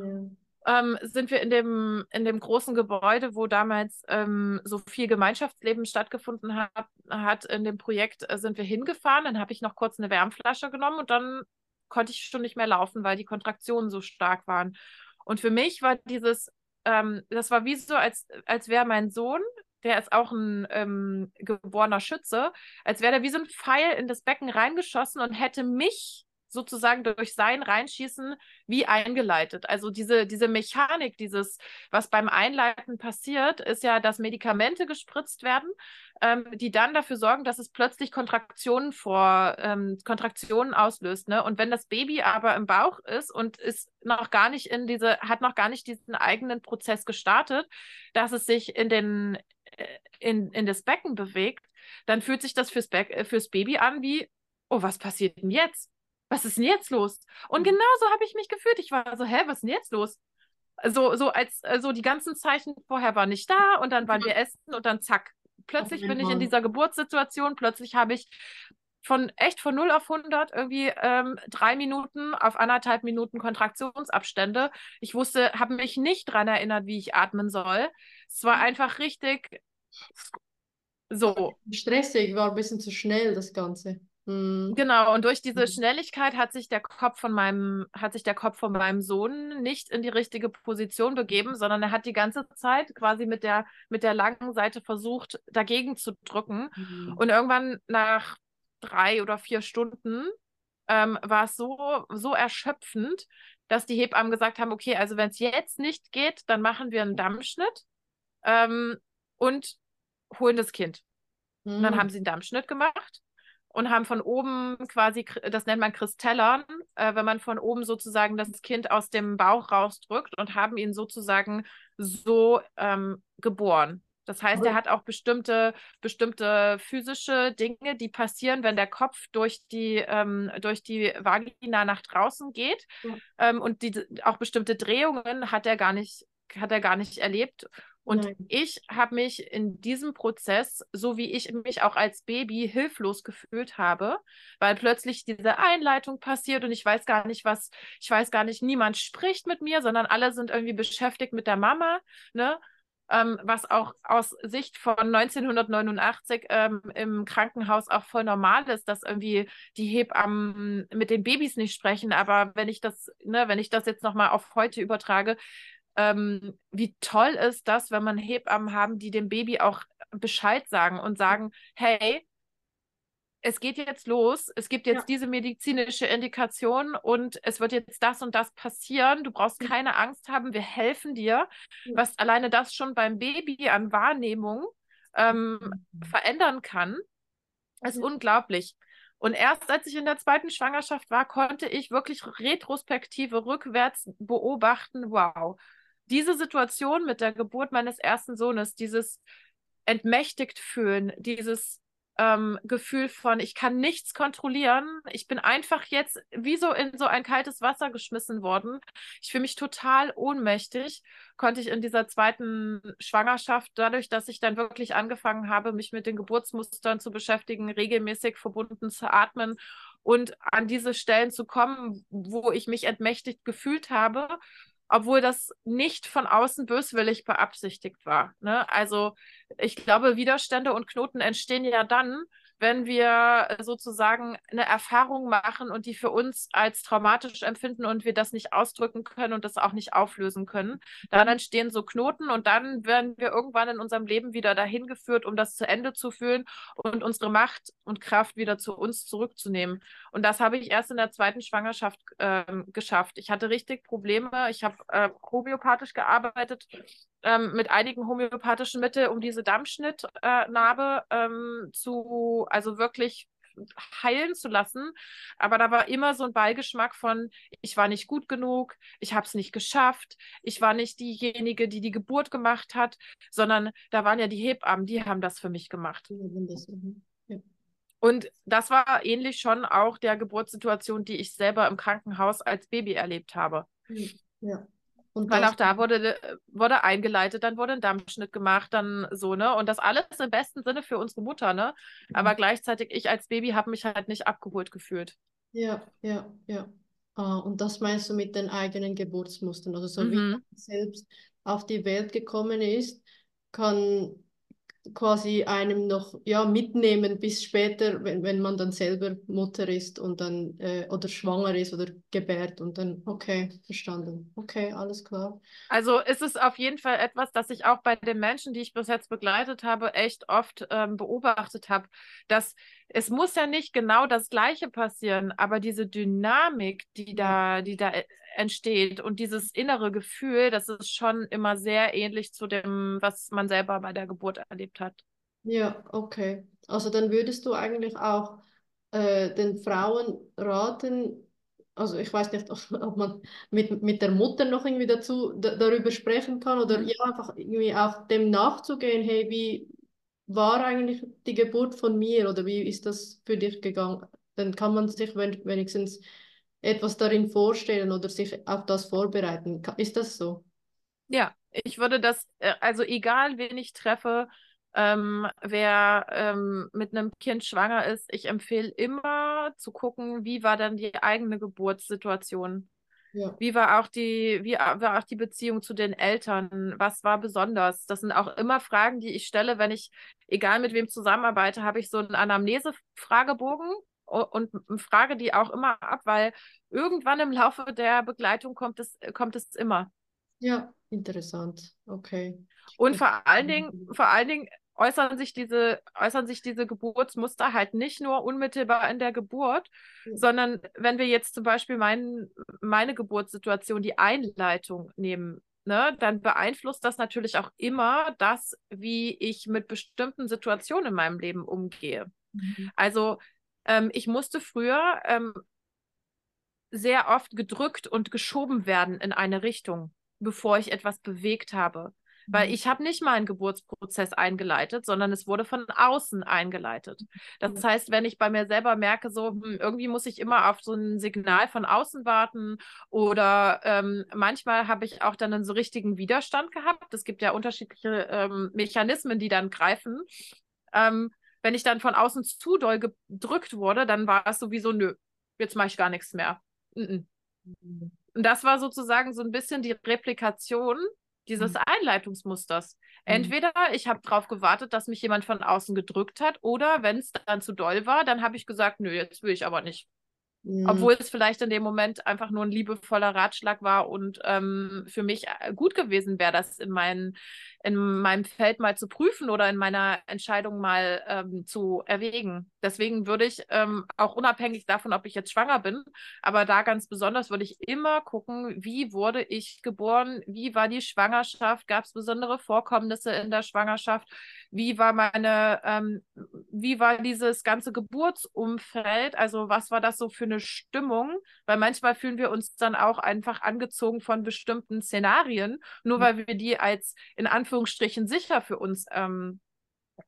Ähm, sind wir in dem, in dem großen Gebäude, wo damals ähm, so viel Gemeinschaftsleben stattgefunden hat, hat in dem Projekt, äh, sind wir hingefahren. Dann habe ich noch kurz eine Wärmflasche genommen und dann konnte ich schon nicht mehr laufen, weil die Kontraktionen so stark waren. Und für mich war dieses ähm, das war wie so, als, als wäre mein Sohn, der ist auch ein ähm, geborener Schütze, als wäre der wie so ein Pfeil in das Becken reingeschossen und hätte mich sozusagen durch sein Reinschießen wie eingeleitet. Also diese, diese Mechanik, dieses, was beim Einleiten passiert, ist ja, dass Medikamente gespritzt werden, ähm, die dann dafür sorgen, dass es plötzlich Kontraktionen vor ähm, Kontraktionen auslöst. Ne? Und wenn das Baby aber im Bauch ist und ist noch gar nicht in diese, hat noch gar nicht diesen eigenen Prozess gestartet, dass es sich in den äh, in, in das Becken bewegt, dann fühlt sich das fürs, Be fürs Baby an wie, oh, was passiert denn jetzt? Was ist denn jetzt los? Und mhm. genau so habe ich mich gefühlt. Ich war so, hä, was ist denn jetzt los? So, so als so die ganzen Zeichen vorher waren nicht da und dann waren wir essen und dann zack. Plötzlich bin ich in dieser Geburtssituation, plötzlich habe ich von echt von 0 auf 100 irgendwie ähm, drei Minuten auf anderthalb Minuten Kontraktionsabstände. Ich wusste, habe mich nicht daran erinnert, wie ich atmen soll. Es war mhm. einfach richtig so. Stressig, war ein bisschen zu schnell das Ganze. Mhm. Genau, und durch diese mhm. Schnelligkeit hat sich der Kopf von meinem, hat sich der Kopf von meinem Sohn nicht in die richtige Position begeben, sondern er hat die ganze Zeit quasi mit der, mit der langen Seite versucht, dagegen zu drücken. Mhm. Und irgendwann nach drei oder vier Stunden ähm, war es so, so erschöpfend, dass die Hebammen gesagt haben, okay, also wenn es jetzt nicht geht, dann machen wir einen Dammschnitt ähm, und holen das Kind. Mhm. Und dann haben sie einen Dammschnitt gemacht und haben von oben quasi, das nennt man Kristellern, äh, wenn man von oben sozusagen das Kind aus dem Bauch rausdrückt und haben ihn sozusagen so ähm, geboren. Das heißt, er hat auch bestimmte, bestimmte physische Dinge, die passieren, wenn der Kopf durch die, ähm, durch die Vagina nach draußen geht. Ja. Ähm, und die, auch bestimmte Drehungen hat er gar nicht, hat er gar nicht erlebt. Und Nein. ich habe mich in diesem Prozess, so wie ich mich auch als Baby hilflos gefühlt habe, weil plötzlich diese Einleitung passiert und ich weiß gar nicht, was, ich weiß gar nicht, niemand spricht mit mir, sondern alle sind irgendwie beschäftigt mit der Mama, ne? ähm, was auch aus Sicht von 1989 ähm, im Krankenhaus auch voll normal ist, dass irgendwie die Hebammen mit den Babys nicht sprechen. Aber wenn ich das, ne, wenn ich das jetzt nochmal auf heute übertrage, ähm, wie toll ist das, wenn man Hebammen haben, die dem Baby auch Bescheid sagen und sagen, hey, es geht jetzt los, es gibt jetzt ja. diese medizinische Indikation und es wird jetzt das und das passieren. Du brauchst keine Angst haben, wir helfen dir. Was alleine das schon beim Baby an Wahrnehmung ähm, mhm. verändern kann, ist ja. unglaublich. Und erst als ich in der zweiten Schwangerschaft war, konnte ich wirklich retrospektive rückwärts beobachten, wow, diese Situation mit der Geburt meines ersten Sohnes, dieses entmächtigt fühlen, dieses ähm, Gefühl von, ich kann nichts kontrollieren. Ich bin einfach jetzt wie so in so ein kaltes Wasser geschmissen worden. Ich fühle mich total ohnmächtig. Konnte ich in dieser zweiten Schwangerschaft, dadurch, dass ich dann wirklich angefangen habe, mich mit den Geburtsmustern zu beschäftigen, regelmäßig verbunden zu atmen und an diese Stellen zu kommen, wo ich mich entmächtigt gefühlt habe, obwohl das nicht von außen böswillig beabsichtigt war. Ne? Also ich glaube, Widerstände und Knoten entstehen ja dann, wenn wir sozusagen eine Erfahrung machen und die für uns als traumatisch empfinden und wir das nicht ausdrücken können und das auch nicht auflösen können. Dann entstehen so Knoten und dann werden wir irgendwann in unserem Leben wieder dahin geführt, um das zu Ende zu führen und unsere Macht und Kraft wieder zu uns zurückzunehmen. Und das habe ich erst in der zweiten Schwangerschaft äh, geschafft. Ich hatte richtig Probleme. Ich habe äh, homöopathisch gearbeitet ähm, mit einigen homöopathischen Mitteln, um diese Dammschnittnarbe äh, ähm, zu, also wirklich heilen zu lassen. Aber da war immer so ein Beigeschmack von, ich war nicht gut genug, ich habe es nicht geschafft, ich war nicht diejenige, die die Geburt gemacht hat, sondern da waren ja die Hebammen, die haben das für mich gemacht. Und das war ähnlich schon auch der Geburtssituation, die ich selber im Krankenhaus als Baby erlebt habe. Ja. Und Weil auch da wurde, wurde eingeleitet, dann wurde ein Dampfschnitt gemacht, dann so, ne? Und das alles im besten Sinne für unsere Mutter, ne? Aber mhm. gleichzeitig, ich als Baby habe mich halt nicht abgeholt gefühlt. Ja, ja, ja. Ah, und das meinst du mit den eigenen Geburtsmustern? Also so mhm. wie man selbst auf die Welt gekommen ist, kann quasi einem noch ja, mitnehmen bis später, wenn, wenn man dann selber Mutter ist und dann äh, oder schwanger ist oder gebärt und dann, okay, verstanden. Okay, alles klar. Also ist es auf jeden Fall etwas, das ich auch bei den Menschen, die ich bis jetzt begleitet habe, echt oft ähm, beobachtet habe, dass es muss ja nicht genau das Gleiche passieren, aber diese Dynamik, die da, die da entsteht und dieses innere Gefühl, das ist schon immer sehr ähnlich zu dem, was man selber bei der Geburt erlebt hat. Ja, okay. Also dann würdest du eigentlich auch äh, den Frauen raten, also ich weiß nicht, ob man mit, mit der Mutter noch irgendwie dazu darüber sprechen kann oder mhm. ja, einfach irgendwie auch dem nachzugehen, hey, wie war eigentlich die Geburt von mir oder wie ist das für dich gegangen? Dann kann man sich wenigstens etwas darin vorstellen oder sich auf das vorbereiten. Ist das so? Ja, ich würde das, äh, also egal wen ich treffe, ähm, wer ähm, mit einem Kind schwanger ist, ich empfehle immer zu gucken, wie war dann die eigene Geburtssituation. Ja. Wie war auch die, wie war auch die Beziehung zu den Eltern? Was war besonders? Das sind auch immer Fragen, die ich stelle, wenn ich, egal mit wem zusammenarbeite, habe ich so einen Anamnese-Fragebogen und frage die auch immer ab, weil irgendwann im Laufe der Begleitung kommt es, kommt es immer. Ja, interessant. Okay. Und vor allen Dingen, vor allen Dingen äußern sich diese, äußern sich diese Geburtsmuster halt nicht nur unmittelbar in der Geburt, ja. sondern wenn wir jetzt zum Beispiel mein, meine Geburtssituation, die Einleitung nehmen, ne, dann beeinflusst das natürlich auch immer das, wie ich mit bestimmten Situationen in meinem Leben umgehe. Mhm. Also ähm, ich musste früher ähm, sehr oft gedrückt und geschoben werden in eine Richtung, bevor ich etwas bewegt habe. Weil mhm. ich habe nicht meinen Geburtsprozess eingeleitet, sondern es wurde von außen eingeleitet. Das heißt, wenn ich bei mir selber merke, so hm, irgendwie muss ich immer auf so ein Signal von außen warten oder ähm, manchmal habe ich auch dann einen so richtigen Widerstand gehabt. Es gibt ja unterschiedliche ähm, Mechanismen, die dann greifen. Ähm, wenn ich dann von außen zu doll gedrückt wurde, dann war es sowieso, nö, jetzt mache ich gar nichts mehr. Mm -mm. Und das war sozusagen so ein bisschen die Replikation dieses mhm. Einleitungsmusters. Mhm. Entweder ich habe darauf gewartet, dass mich jemand von außen gedrückt hat, oder wenn es dann zu doll war, dann habe ich gesagt, nö, jetzt will ich aber nicht. Mhm. Obwohl es vielleicht in dem Moment einfach nur ein liebevoller Ratschlag war und ähm, für mich äh, gut gewesen wäre, das in, mein, in meinem Feld mal zu prüfen oder in meiner Entscheidung mal ähm, zu erwägen. Deswegen würde ich ähm, auch unabhängig davon, ob ich jetzt schwanger bin, aber da ganz besonders würde ich immer gucken, wie wurde ich geboren, wie war die Schwangerschaft, gab es besondere Vorkommnisse in der Schwangerschaft, wie war meine, ähm, wie war dieses ganze Geburtsumfeld, also was war das so für eine Stimmung, weil manchmal fühlen wir uns dann auch einfach angezogen von bestimmten Szenarien, nur mhm. weil wir die als in Anführungsstrichen sicher für uns ähm,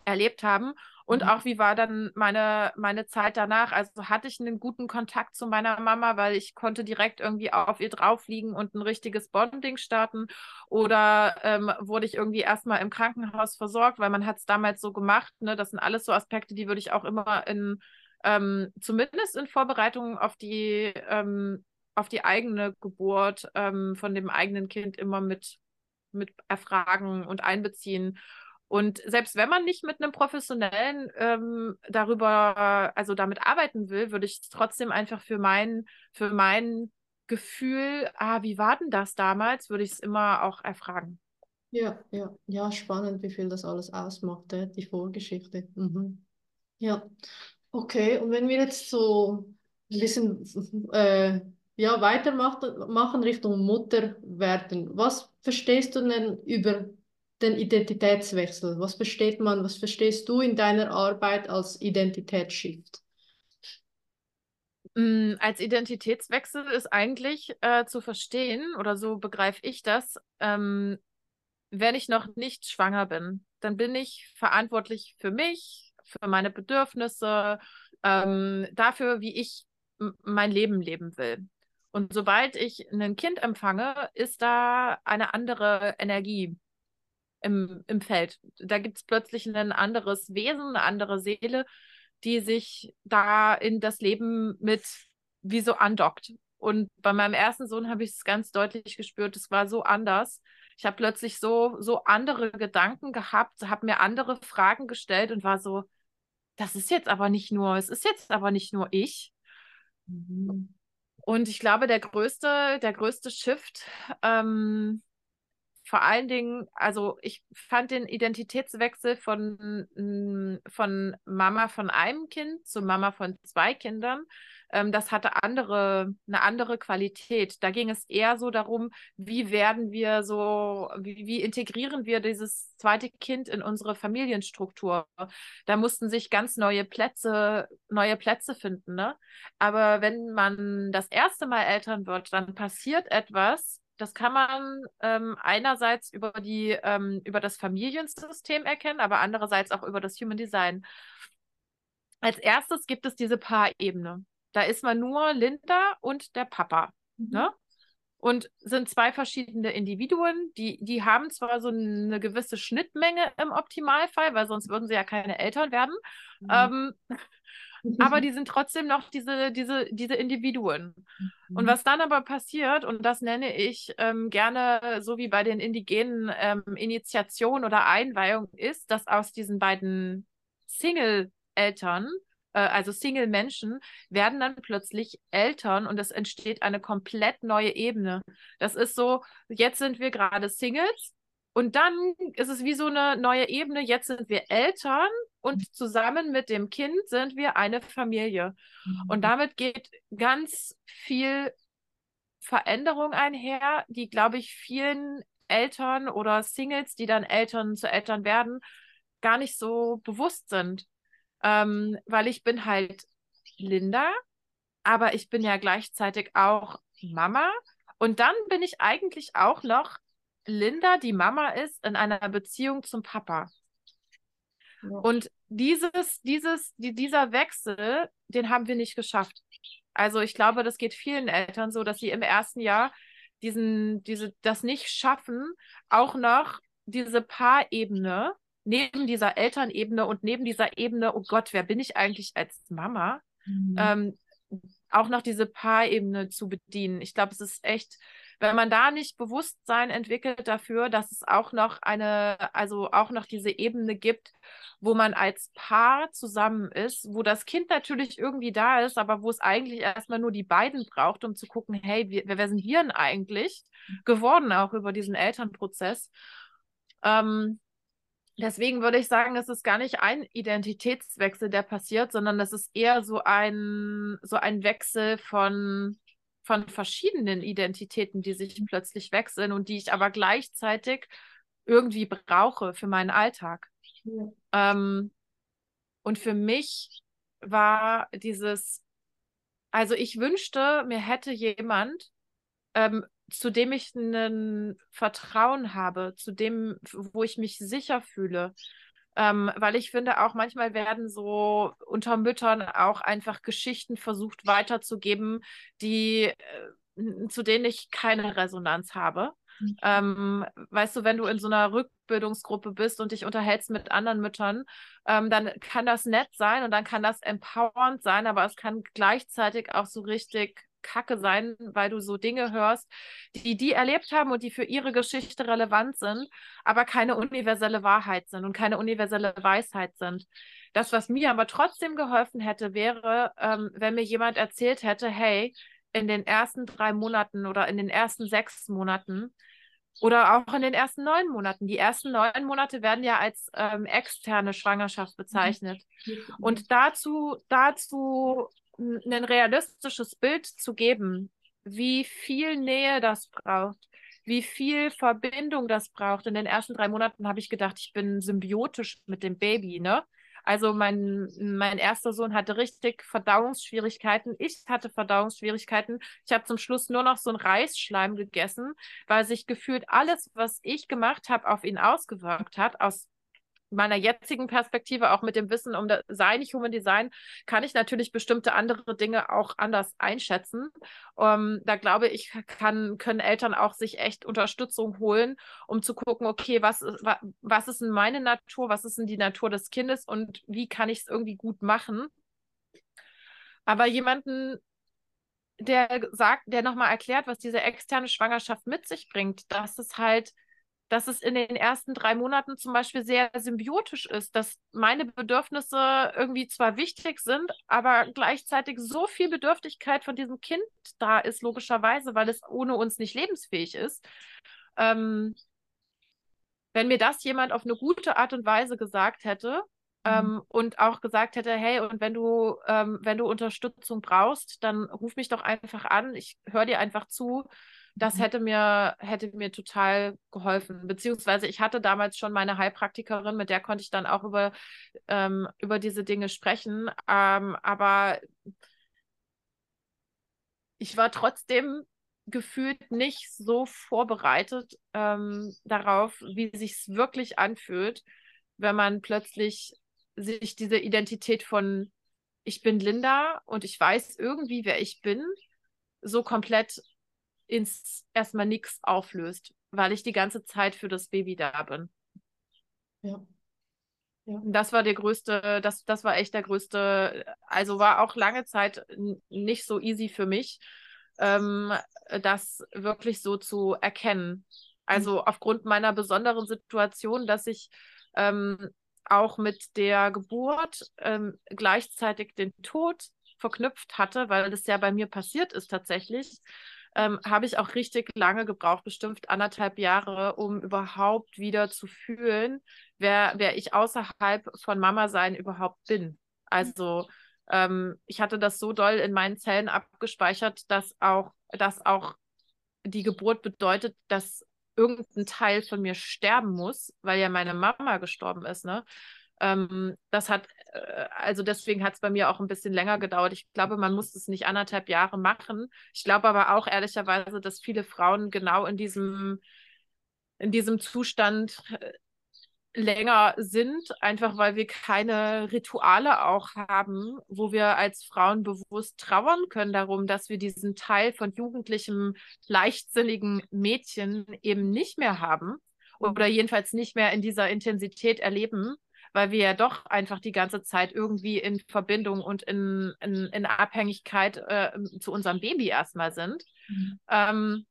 erlebt haben. Und mhm. auch wie war dann meine, meine Zeit danach? Also hatte ich einen guten Kontakt zu meiner Mama, weil ich konnte direkt irgendwie auf ihr drauf liegen und ein richtiges Bonding starten? Oder ähm, wurde ich irgendwie erstmal im Krankenhaus versorgt, weil man hat es damals so gemacht. Ne? Das sind alles so Aspekte, die würde ich auch immer in, ähm, zumindest in Vorbereitung auf die, ähm, auf die eigene Geburt ähm, von dem eigenen Kind immer mit mit erfragen und einbeziehen. Und selbst wenn man nicht mit einem Professionellen ähm, darüber, also damit arbeiten will, würde ich es trotzdem einfach für mein, für mein Gefühl, ah, wie war denn das damals, würde ich es immer auch erfragen. Ja, ja, ja, spannend, wie viel das alles ausmacht, äh, die Vorgeschichte. Mhm. Ja, okay, und wenn wir jetzt so ein bisschen äh, ja, weitermachen Richtung Mutter werden. Was verstehst du denn über den Identitätswechsel? Was versteht man, was verstehst du in deiner Arbeit als Identitätsshift? Mm, als Identitätswechsel ist eigentlich äh, zu verstehen, oder so begreife ich das, ähm, wenn ich noch nicht schwanger bin, dann bin ich verantwortlich für mich, für meine Bedürfnisse, ähm, dafür, wie ich mein Leben leben will. Und sobald ich ein Kind empfange, ist da eine andere Energie im, im Feld. Da gibt es plötzlich ein anderes Wesen, eine andere Seele, die sich da in das Leben mit wie so andockt. Und bei meinem ersten Sohn habe ich es ganz deutlich gespürt, es war so anders. Ich habe plötzlich so, so andere Gedanken gehabt, habe mir andere Fragen gestellt und war so, das ist jetzt aber nicht nur, es ist jetzt aber nicht nur ich. Mhm. Und ich glaube, der größte, der größte Shift, ähm, vor allen Dingen, also ich fand den Identitätswechsel von, mm, von Mama von einem Kind zu Mama von zwei Kindern ähm, das hatte andere, eine andere Qualität. Da ging es eher so darum, wie werden wir so, wie, wie integrieren wir dieses zweite Kind in unsere Familienstruktur. Da mussten sich ganz neue Plätze, neue Plätze finden. Ne? Aber wenn man das erste Mal Eltern wird, dann passiert etwas, das kann man ähm, einerseits über die ähm, über das Familiensystem erkennen, aber andererseits auch über das Human Design. Als erstes gibt es diese Paarebene. Da ist man nur Linda und der Papa. Mhm. Ne? Und sind zwei verschiedene Individuen, die, die haben zwar so eine gewisse Schnittmenge im Optimalfall, weil sonst würden sie ja keine Eltern werden. Mhm. Ähm, aber die sind trotzdem noch diese, diese, diese Individuen. Mhm. Und was dann aber passiert, und das nenne ich ähm, gerne so wie bei den indigenen ähm, Initiationen oder Einweihungen, ist, dass aus diesen beiden Single-Eltern äh, also Single-Menschen, werden dann plötzlich Eltern und es entsteht eine komplett neue Ebene. Das ist so, jetzt sind wir gerade Singles und dann ist es wie so eine neue Ebene. Jetzt sind wir Eltern und zusammen mit dem Kind sind wir eine Familie. Und mhm. damit geht ganz viel Veränderung einher, die, glaube ich, vielen Eltern oder Singles, die dann Eltern zu Eltern werden, gar nicht so bewusst sind ähm, weil ich bin halt Linda, aber ich bin ja gleichzeitig auch Mama. Und dann bin ich eigentlich auch noch Linda, die Mama ist, in einer Beziehung zum Papa. Ja. Und dieses, dieses, die, dieser Wechsel, den haben wir nicht geschafft. Also ich glaube, das geht vielen Eltern so, dass sie im ersten Jahr diesen, diese, das nicht schaffen, auch noch diese Paarebene neben dieser Elternebene und neben dieser Ebene, oh Gott, wer bin ich eigentlich als Mama, mhm. ähm, auch noch diese Paarebene zu bedienen. Ich glaube, es ist echt wenn man da nicht Bewusstsein entwickelt dafür, dass es auch noch eine, also auch noch diese Ebene gibt, wo man als Paar zusammen ist, wo das Kind natürlich irgendwie da ist, aber wo es eigentlich erstmal nur die beiden braucht, um zu gucken, hey, wer, wer sind wir denn eigentlich geworden, auch über diesen Elternprozess. Ähm, deswegen würde ich sagen, es ist gar nicht ein Identitätswechsel, der passiert, sondern es ist eher so ein, so ein Wechsel von von verschiedenen Identitäten, die sich plötzlich wechseln und die ich aber gleichzeitig irgendwie brauche für meinen Alltag. Ja. Ähm, und für mich war dieses, also ich wünschte, mir hätte jemand, ähm, zu dem ich ein Vertrauen habe, zu dem, wo ich mich sicher fühle, ähm, weil ich finde, auch manchmal werden so unter Müttern auch einfach Geschichten versucht weiterzugeben, die, äh, zu denen ich keine Resonanz habe. Mhm. Ähm, weißt du, wenn du in so einer Rückbildungsgruppe bist und dich unterhältst mit anderen Müttern, ähm, dann kann das nett sein und dann kann das empowernd sein, aber es kann gleichzeitig auch so richtig Kacke sein, weil du so Dinge hörst, die die erlebt haben und die für ihre Geschichte relevant sind, aber keine universelle Wahrheit sind und keine universelle Weisheit sind. Das, was mir aber trotzdem geholfen hätte, wäre, ähm, wenn mir jemand erzählt hätte, hey, in den ersten drei Monaten oder in den ersten sechs Monaten oder auch in den ersten neun Monaten. Die ersten neun Monate werden ja als ähm, externe Schwangerschaft bezeichnet. Mhm. Und dazu, dazu ein realistisches Bild zu geben, wie viel Nähe das braucht, wie viel Verbindung das braucht. In den ersten drei Monaten habe ich gedacht, ich bin symbiotisch mit dem Baby, ne? Also mein, mein erster Sohn hatte richtig Verdauungsschwierigkeiten. Ich hatte Verdauungsschwierigkeiten. Ich habe zum Schluss nur noch so einen Reisschleim gegessen, weil sich gefühlt alles, was ich gemacht habe, auf ihn ausgewirkt hat, aus meiner jetzigen Perspektive, auch mit dem Wissen um das Sein, Human Design, kann ich natürlich bestimmte andere Dinge auch anders einschätzen. Ähm, da glaube ich, kann, können Eltern auch sich echt Unterstützung holen, um zu gucken, okay, was ist, was ist denn meine Natur, was ist denn die Natur des Kindes und wie kann ich es irgendwie gut machen. Aber jemanden, der sagt, der nochmal erklärt, was diese externe Schwangerschaft mit sich bringt, dass es halt dass es in den ersten drei Monaten zum Beispiel sehr symbiotisch ist, dass meine Bedürfnisse irgendwie zwar wichtig sind, aber gleichzeitig so viel Bedürftigkeit von diesem Kind da ist, logischerweise, weil es ohne uns nicht lebensfähig ist. Ähm, wenn mir das jemand auf eine gute Art und Weise gesagt hätte, mhm. ähm, und auch gesagt hätte, hey, und wenn du, ähm, wenn du Unterstützung brauchst, dann ruf mich doch einfach an, ich höre dir einfach zu das mhm. hätte mir, hätte mir total geholfen. Beziehungsweise ich hatte damals schon meine Heilpraktikerin, mit der konnte ich dann auch über, ähm, über diese Dinge sprechen. Ähm, aber ich war trotzdem gefühlt nicht so vorbereitet ähm, darauf, wie sich es wirklich anfühlt, wenn man plötzlich sich diese Identität von ich bin Linda und ich weiß irgendwie, wer ich bin, so komplett ins erstmal nichts auflöst, weil ich die ganze Zeit für das Baby da bin. Ja. Ja. Das war der größte, das, das war echt der größte, also war auch lange Zeit nicht so easy für mich, ähm, das wirklich so zu erkennen. Also mhm. aufgrund meiner besonderen Situation, dass ich ähm, auch mit der Geburt ähm, gleichzeitig den Tod verknüpft hatte, weil das ja bei mir passiert ist tatsächlich ähm, habe ich auch richtig lange gebraucht, bestimmt anderthalb Jahre, um überhaupt wieder zu fühlen, wer, wer ich außerhalb von Mama sein überhaupt bin. Also ähm, ich hatte das so doll in meinen Zellen abgespeichert, dass auch, dass auch die Geburt bedeutet, dass irgendein Teil von mir sterben muss, weil ja meine Mama gestorben ist. Ne? Ähm, das hat, äh, also deswegen hat es bei mir auch ein bisschen länger gedauert. Ich glaube, man muss es nicht anderthalb Jahre machen. Ich glaube aber auch ehrlicherweise, dass viele Frauen genau in diesem, in diesem Zustand äh, länger sind, einfach weil wir keine Rituale auch haben, wo wir als Frauen bewusst trauern können darum, dass wir diesen Teil von jugendlichem, leichtsinnigen Mädchen eben nicht mehr haben oder jedenfalls nicht mehr in dieser Intensität erleben weil wir ja doch einfach die ganze Zeit irgendwie in Verbindung und in, in, in Abhängigkeit äh, zu unserem Baby erstmal sind. Mhm. Ähm,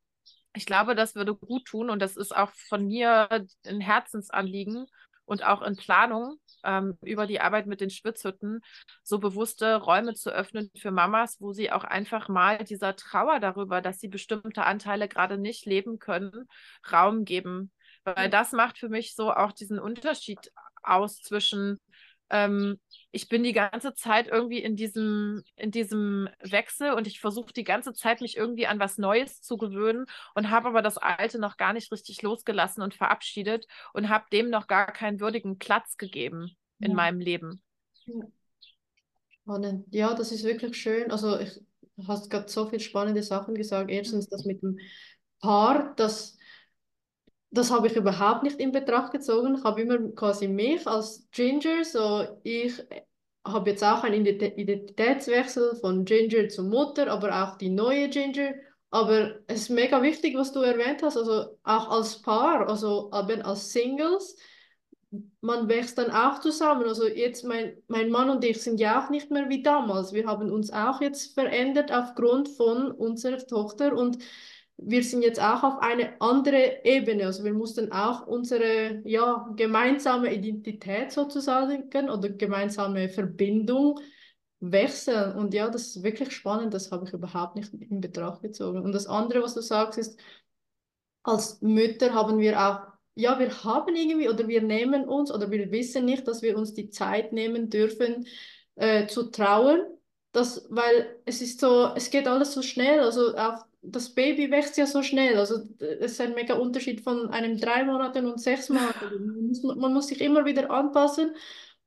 ich glaube, das würde gut tun und das ist auch von mir ein Herzensanliegen und auch in Planung ähm, über die Arbeit mit den Schwitzhütten so bewusste Räume zu öffnen für Mamas, wo sie auch einfach mal dieser Trauer darüber, dass sie bestimmte Anteile gerade nicht leben können, Raum geben. Weil das macht für mich so auch diesen Unterschied aus zwischen ähm, ich bin die ganze Zeit irgendwie in diesem, in diesem Wechsel und ich versuche die ganze Zeit, mich irgendwie an was Neues zu gewöhnen und habe aber das Alte noch gar nicht richtig losgelassen und verabschiedet und habe dem noch gar keinen würdigen Platz gegeben in ja. meinem Leben. Ja. ja, das ist wirklich schön. Also ich, hast gerade so viele spannende Sachen gesagt. Erstens das mit dem Paar, das das habe ich überhaupt nicht in Betracht gezogen. Ich habe immer quasi mich als Ginger, so ich habe jetzt auch einen Identitätswechsel von Ginger zu Mutter, aber auch die neue Ginger. Aber es ist mega wichtig, was du erwähnt hast, also auch als Paar, also als Singles, man wächst dann auch zusammen. Also jetzt mein, mein Mann und ich sind ja auch nicht mehr wie damals. Wir haben uns auch jetzt verändert aufgrund von unserer Tochter und wir sind jetzt auch auf eine andere Ebene. Also wir mussten auch unsere ja, gemeinsame Identität sozusagen oder gemeinsame Verbindung wechseln. Und ja, das ist wirklich spannend, das habe ich überhaupt nicht in Betracht gezogen. Und das andere, was du sagst, ist, als Mütter haben wir auch, ja, wir haben irgendwie oder wir nehmen uns oder wir wissen nicht, dass wir uns die Zeit nehmen dürfen, äh, zu trauen. Das, weil es ist so, es geht alles so schnell. Also auch das Baby wächst ja so schnell. Also es ist ein mega Unterschied von einem drei Monaten und sechs Monaten. Man muss, man muss sich immer wieder anpassen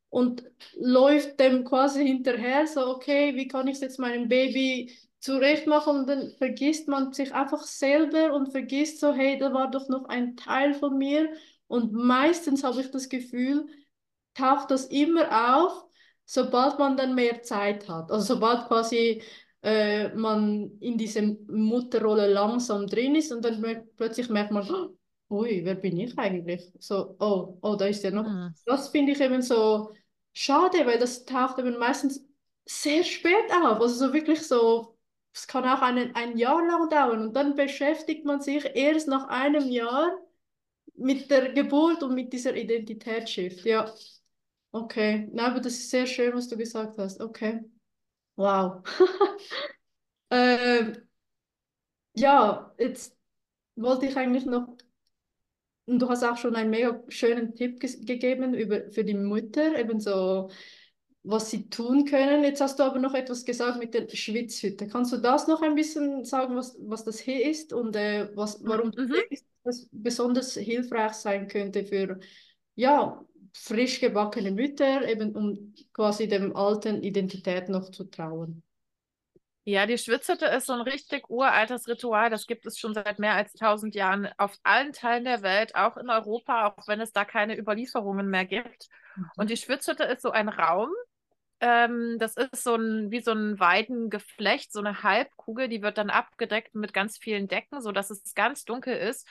und läuft dem quasi hinterher, so okay, wie kann ich es jetzt meinem Baby zurecht machen? Und dann vergisst man sich einfach selber und vergisst so, hey, da war doch noch ein Teil von mir. Und meistens habe ich das Gefühl, taucht das immer auf, sobald man dann mehr Zeit hat. Also sobald quasi äh, man in diese Mutterrolle langsam drin ist und dann mer plötzlich merkt man, oh, ui, wer bin ich eigentlich? So, oh, oh, da ist ja noch. Mhm. Das finde ich eben so schade, weil das taucht eben meistens sehr spät auf. Also so wirklich so, es kann auch einen, ein Jahr lang dauern und dann beschäftigt man sich erst nach einem Jahr mit der Geburt und mit dieser Identitätsshift. Ja, okay. Na, aber das ist sehr schön, was du gesagt hast. Okay. Wow. ähm, ja, jetzt wollte ich eigentlich noch, und du hast auch schon einen mega schönen Tipp gegeben über, für die Mütter, eben so, was sie tun können. Jetzt hast du aber noch etwas gesagt mit der Schwitzhütte. Kannst du das noch ein bisschen sagen, was, was das hier ist und äh, was, warum mhm. das besonders hilfreich sein könnte für ja, frisch gebackene Mütter, eben um quasi dem alten Identität noch zu trauen. Ja, die Schwitzhütte ist so ein richtig uraltes Ritual. Das gibt es schon seit mehr als 1000 Jahren auf allen Teilen der Welt, auch in Europa, auch wenn es da keine Überlieferungen mehr gibt. Mhm. Und die Schwitzhütte ist so ein Raum. Ähm, das ist so ein, wie so ein Weidengeflecht, so eine Halbkugel, die wird dann abgedeckt mit ganz vielen Decken, sodass es ganz dunkel ist.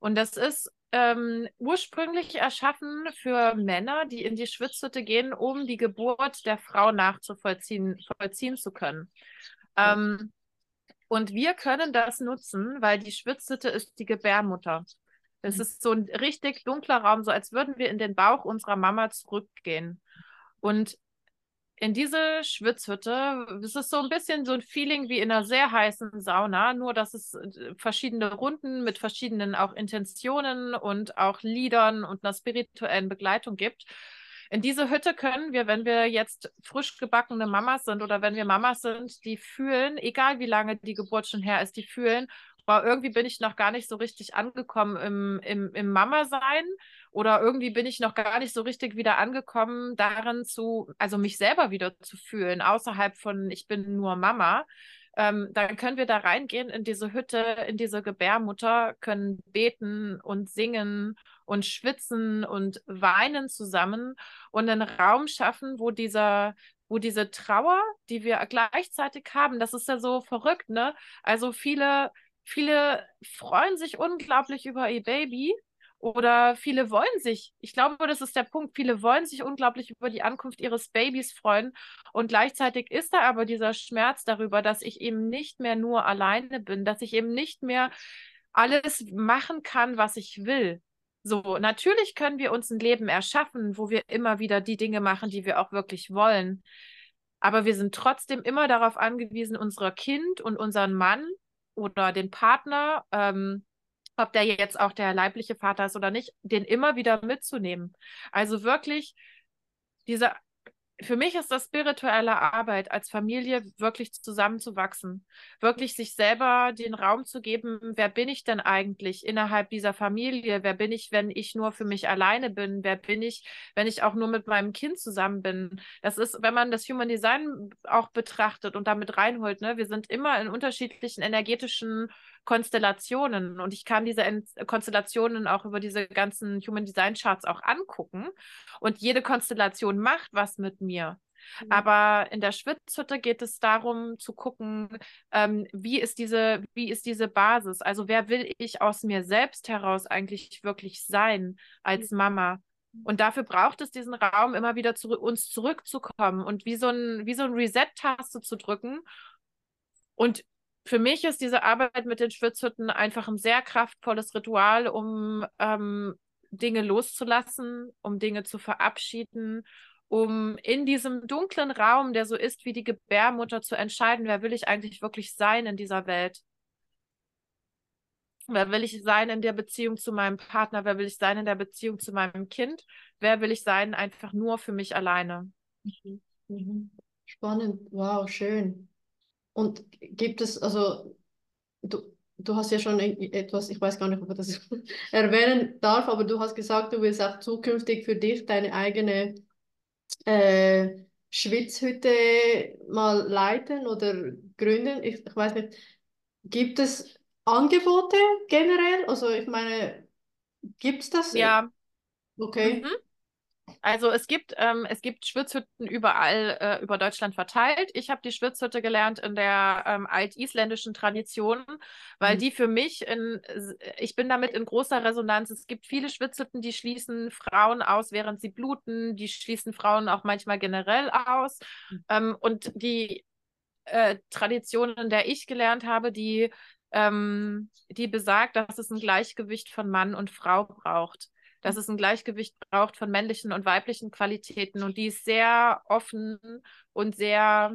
Und das ist ähm, ursprünglich erschaffen für Männer, die in die Schwitzhütte gehen, um die Geburt der Frau nachzuvollziehen vollziehen zu können. Ähm, und wir können das nutzen, weil die Schwitzhütte ist die Gebärmutter. Es mhm. ist so ein richtig dunkler Raum, so als würden wir in den Bauch unserer Mama zurückgehen. Und in diese Schwitzhütte, es ist so ein bisschen so ein Feeling wie in einer sehr heißen Sauna, nur dass es äh, verschiedene Runden mit verschiedenen auch Intentionen und auch Liedern und einer spirituellen Begleitung gibt. In diese Hütte können wir, wenn wir jetzt frisch gebackene Mamas sind oder wenn wir Mamas sind, die fühlen, egal wie lange die Geburt schon her ist, die fühlen, boah, irgendwie bin ich noch gar nicht so richtig angekommen im, im, im Mama-Sein oder irgendwie bin ich noch gar nicht so richtig wieder angekommen darin zu, also mich selber wieder zu fühlen, außerhalb von ich bin nur Mama. Ähm, dann können wir da reingehen in diese Hütte, in diese Gebärmutter, können beten und singen und schwitzen und weinen zusammen und einen Raum schaffen, wo dieser wo diese Trauer, die wir gleichzeitig haben, das ist ja so verrückt, ne? Also viele Viele freuen sich unglaublich über ihr Baby oder viele wollen sich, ich glaube, das ist der Punkt, viele wollen sich unglaublich über die Ankunft ihres Babys freuen und gleichzeitig ist da aber dieser Schmerz darüber, dass ich eben nicht mehr nur alleine bin, dass ich eben nicht mehr alles machen kann, was ich will. So, natürlich können wir uns ein Leben erschaffen, wo wir immer wieder die Dinge machen, die wir auch wirklich wollen. Aber wir sind trotzdem immer darauf angewiesen, unser Kind und unseren Mann oder den Partner, ähm, ob der jetzt auch der leibliche Vater ist oder nicht, den immer wieder mitzunehmen. Also wirklich diese für mich ist das spirituelle Arbeit, als Familie wirklich zusammenzuwachsen, wirklich sich selber den Raum zu geben, wer bin ich denn eigentlich innerhalb dieser Familie? Wer bin ich, wenn ich nur für mich alleine bin? Wer bin ich, wenn ich auch nur mit meinem Kind zusammen bin? Das ist, wenn man das Human Design auch betrachtet und damit reinholt, ne, wir sind immer in unterschiedlichen energetischen Konstellationen und ich kann diese Konstellationen auch über diese ganzen Human Design Charts auch angucken und jede Konstellation macht was mit mir. Mhm. Aber in der Schwitzhütte geht es darum zu gucken, ähm, wie ist diese, wie ist diese Basis? Also wer will ich aus mir selbst heraus eigentlich wirklich sein als mhm. Mama? Und dafür braucht es diesen Raum, immer wieder zu uns zurückzukommen und wie so ein, wie so ein Reset-Taste zu drücken und für mich ist diese Arbeit mit den Schwitzhütten einfach ein sehr kraftvolles Ritual, um ähm, Dinge loszulassen, um Dinge zu verabschieden, um in diesem dunklen Raum, der so ist wie die Gebärmutter, zu entscheiden, wer will ich eigentlich wirklich sein in dieser Welt. Wer will ich sein in der Beziehung zu meinem Partner? Wer will ich sein in der Beziehung zu meinem Kind? Wer will ich sein einfach nur für mich alleine? Mhm. mhm. Spannend, wow, schön. Und gibt es, also du, du hast ja schon etwas, ich weiß gar nicht, ob ich das erwähnen darf, aber du hast gesagt, du willst auch zukünftig für dich deine eigene äh, Schwitzhütte mal leiten oder gründen. Ich, ich weiß nicht, gibt es Angebote generell? Also ich meine, gibt es das? Ja. Okay. Mhm. Also es gibt, ähm, es gibt Schwitzhütten überall äh, über Deutschland verteilt. Ich habe die Schwitzhütte gelernt in der ähm, altisländischen Tradition, weil mhm. die für mich, in, ich bin damit in großer Resonanz. Es gibt viele Schwitzhütten, die schließen Frauen aus, während sie bluten. Die schließen Frauen auch manchmal generell aus. Mhm. Ähm, und die äh, Tradition, in der ich gelernt habe, die, ähm, die besagt, dass es ein Gleichgewicht von Mann und Frau braucht dass es ein Gleichgewicht braucht von männlichen und weiblichen Qualitäten und die ist sehr offen und sehr,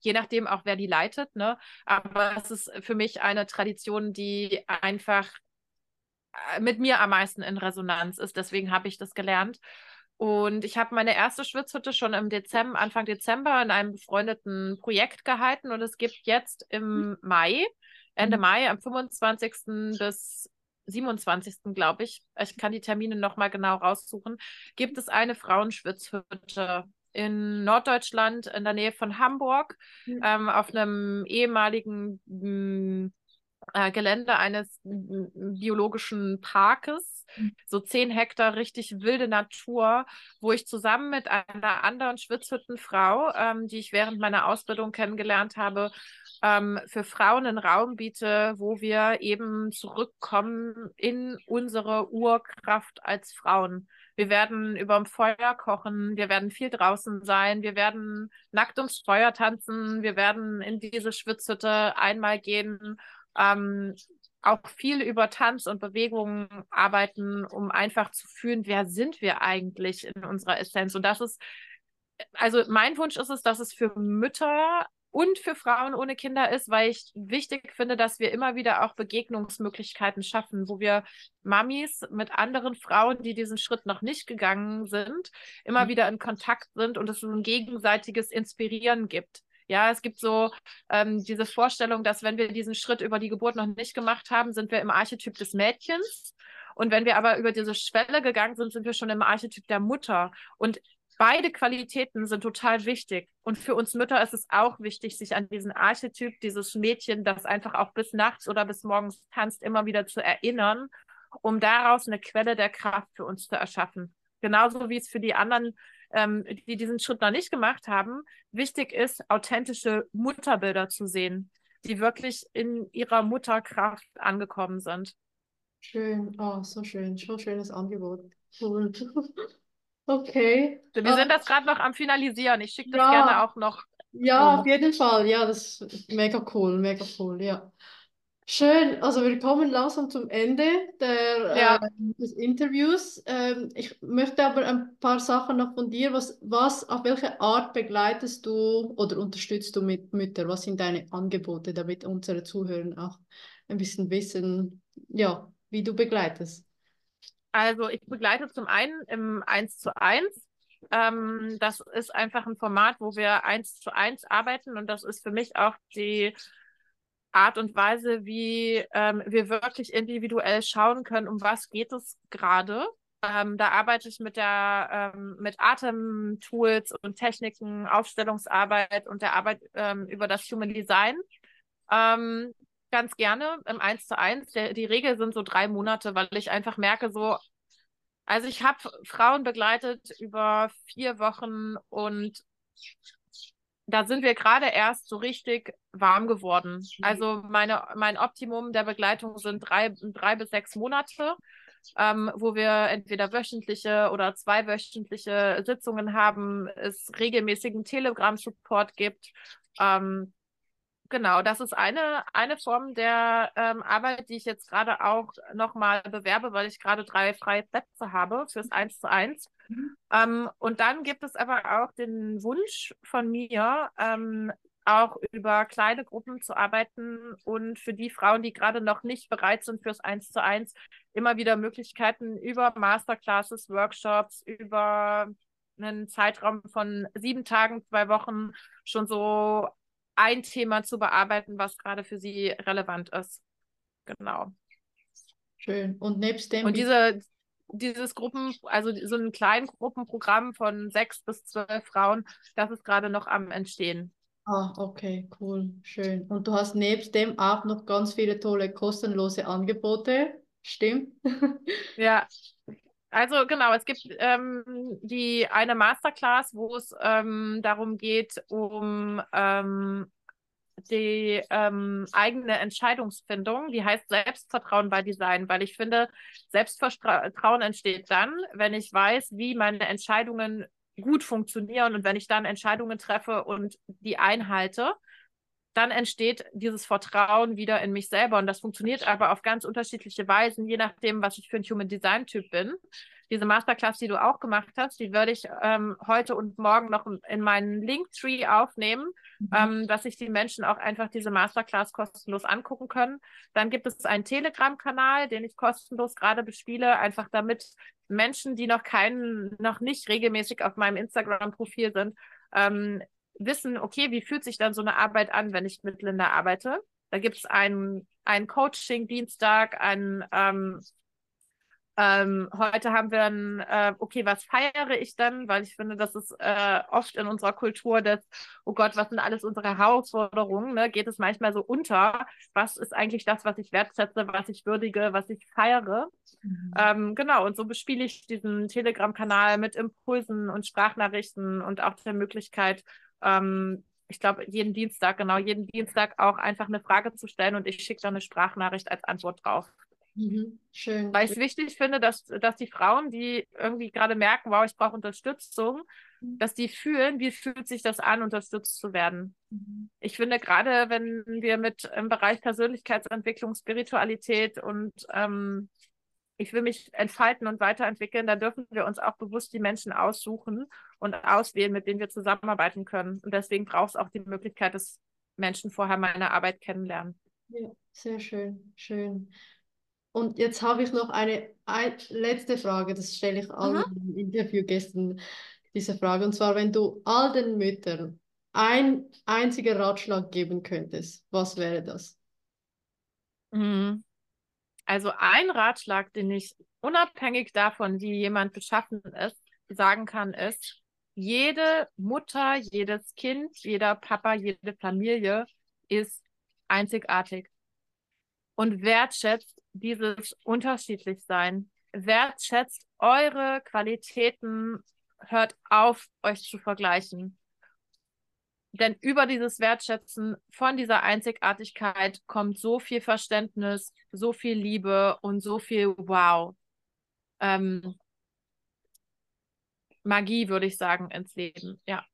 je nachdem auch wer die leitet, ne? Aber es ist für mich eine Tradition, die einfach äh, mit mir am meisten in Resonanz ist. Deswegen habe ich das gelernt. Und ich habe meine erste Schwitzhütte schon im Dezember, Anfang Dezember in einem befreundeten Projekt gehalten und es gibt jetzt im Mai, Ende mhm. Mai, am 25. bis 27. glaube ich, ich kann die Termine nochmal genau raussuchen, gibt es eine Frauenschwitzhütte in Norddeutschland in der Nähe von Hamburg mhm. ähm, auf einem ehemaligen mh, äh, Gelände eines biologischen Parkes, mhm. so zehn Hektar richtig wilde Natur, wo ich zusammen mit einer anderen Schwitzhüttenfrau, ähm, die ich während meiner Ausbildung kennengelernt habe, ähm, für Frauen einen Raum biete, wo wir eben zurückkommen in unsere Urkraft als Frauen. Wir werden über dem Feuer kochen, wir werden viel draußen sein, wir werden nackt ums Feuer tanzen, wir werden in diese Schwitzhütte einmal gehen, ähm, auch viel über Tanz und Bewegungen arbeiten, um einfach zu fühlen, wer sind wir eigentlich in unserer Essenz. Und das ist, also mein Wunsch ist es, dass es für Mütter und für Frauen ohne Kinder ist, weil ich wichtig finde, dass wir immer wieder auch Begegnungsmöglichkeiten schaffen, wo wir Mamis mit anderen Frauen, die diesen Schritt noch nicht gegangen sind, immer mhm. wieder in Kontakt sind und es ein gegenseitiges Inspirieren gibt. Ja, es gibt so ähm, diese Vorstellung, dass wenn wir diesen Schritt über die Geburt noch nicht gemacht haben, sind wir im Archetyp des Mädchens. Und wenn wir aber über diese Schwelle gegangen sind, sind wir schon im Archetyp der Mutter. Und Beide Qualitäten sind total wichtig. Und für uns Mütter ist es auch wichtig, sich an diesen Archetyp, dieses Mädchen, das einfach auch bis nachts oder bis morgens tanzt, immer wieder zu erinnern, um daraus eine Quelle der Kraft für uns zu erschaffen. Genauso wie es für die anderen, ähm, die diesen Schritt noch nicht gemacht haben, wichtig ist, authentische Mutterbilder zu sehen, die wirklich in ihrer Mutterkraft angekommen sind. Schön, oh, so schön, so schönes Angebot. Okay. Wir sind ähm, das gerade noch am Finalisieren. Ich schicke das ja, gerne auch noch. Ja, um. auf jeden Fall. Ja, das ist mega cool, mega cool, ja. Schön, also wir kommen langsam zum Ende der, Ja, äh, des Interviews. Ähm, ich möchte aber ein paar Sachen noch von dir. Was, was, auf welche Art begleitest du oder unterstützt du mit Mütter? Was sind deine Angebote, damit unsere Zuhörer auch ein bisschen wissen, ja, wie du begleitest? Also ich begleite zum einen im 1 zu 1. Ähm, das ist einfach ein Format, wo wir 1 zu 1 arbeiten und das ist für mich auch die Art und Weise, wie ähm, wir wirklich individuell schauen können, um was geht es gerade. Ähm, da arbeite ich mit der ähm, mit Atemtools und Techniken, Aufstellungsarbeit und der Arbeit ähm, über das Human Design. Ganz gerne im 1 zu 1. Der, die Regel sind so drei Monate, weil ich einfach merke, so, also ich habe Frauen begleitet über vier Wochen und da sind wir gerade erst so richtig warm geworden. Also meine, mein Optimum der Begleitung sind drei, drei bis sechs Monate, ähm, wo wir entweder wöchentliche oder zweiwöchentliche Sitzungen haben, es regelmäßigen Telegram-Support gibt. Ähm, Genau, das ist eine, eine Form der ähm, Arbeit, die ich jetzt gerade auch nochmal bewerbe, weil ich gerade drei freie Plätze habe fürs Eins zu eins. Mhm. Ähm, und dann gibt es aber auch den Wunsch von mir, ähm, auch über kleine Gruppen zu arbeiten und für die Frauen, die gerade noch nicht bereit sind fürs Eins zu eins, immer wieder Möglichkeiten über Masterclasses, Workshops, über einen Zeitraum von sieben Tagen, zwei Wochen schon so ein Thema zu bearbeiten, was gerade für sie relevant ist. Genau. Schön. Und nebst dem. Und diese, dieses Gruppen, also so ein kleines Gruppenprogramm von sechs bis zwölf Frauen, das ist gerade noch am Entstehen. Ah, okay, cool, schön. Und du hast nebst dem auch noch ganz viele tolle kostenlose Angebote, stimmt? Ja, also genau, es gibt ähm, die eine Masterclass, wo es ähm, darum geht, um ähm, die ähm, eigene Entscheidungsfindung, die heißt Selbstvertrauen bei Design, weil ich finde, Selbstvertrauen entsteht dann, wenn ich weiß, wie meine Entscheidungen gut funktionieren und wenn ich dann Entscheidungen treffe und die einhalte, dann entsteht dieses Vertrauen wieder in mich selber. Und das funktioniert aber auf ganz unterschiedliche Weisen, je nachdem, was ich für ein Human Design Typ bin. Diese Masterclass, die du auch gemacht hast, die würde ich ähm, heute und morgen noch in meinen Linktree aufnehmen, mhm. ähm, dass sich die Menschen auch einfach diese Masterclass kostenlos angucken können. Dann gibt es einen Telegram-Kanal, den ich kostenlos gerade bespiele, einfach damit Menschen, die noch keinen, noch nicht regelmäßig auf meinem Instagram-Profil sind, ähm, wissen, okay, wie fühlt sich dann so eine Arbeit an, wenn ich mit Linda arbeite? Da gibt es einen, einen Coaching-Dienstag, einen ähm, ähm, heute haben wir ein, äh, okay, was feiere ich dann? Weil ich finde, das ist äh, oft in unserer Kultur das, oh Gott, was sind alles unsere Herausforderungen? Ne? Geht es manchmal so unter? Was ist eigentlich das, was ich wertschätze, was ich würdige, was ich feiere? Mhm. Ähm, genau, und so bespiele ich diesen Telegram-Kanal mit Impulsen und Sprachnachrichten und auch der Möglichkeit, ähm, ich glaube, jeden Dienstag, genau, jeden Dienstag auch einfach eine Frage zu stellen und ich schicke dann eine Sprachnachricht als Antwort drauf. Mhm. Schön. Weil ich es wichtig finde, dass, dass die Frauen, die irgendwie gerade merken, wow, ich brauche Unterstützung, mhm. dass die fühlen, wie fühlt sich das an, unterstützt zu werden. Mhm. Ich finde, gerade wenn wir mit im Bereich Persönlichkeitsentwicklung, Spiritualität und ähm, ich will mich entfalten und weiterentwickeln, da dürfen wir uns auch bewusst die Menschen aussuchen und auswählen, mit denen wir zusammenarbeiten können. Und deswegen braucht es auch die Möglichkeit, dass Menschen vorher meine Arbeit kennenlernen. Ja, sehr schön, schön. Und jetzt habe ich noch eine, eine letzte Frage, das stelle ich allen mhm. Interviewgästen, diese Frage. Und zwar, wenn du all den Müttern ein einziger Ratschlag geben könntest, was wäre das? Mhm. Also ein Ratschlag, den ich unabhängig davon, wie jemand beschaffen ist, sagen kann, ist, jede Mutter, jedes Kind, jeder Papa, jede Familie ist einzigartig und wertschätzt dieses Unterschiedlichsein. Wertschätzt eure Qualitäten, hört auf, euch zu vergleichen. Denn über dieses Wertschätzen von dieser Einzigartigkeit kommt so viel Verständnis, so viel Liebe und so viel Wow. Ähm, Magie, würde ich sagen, ins Leben. Ja.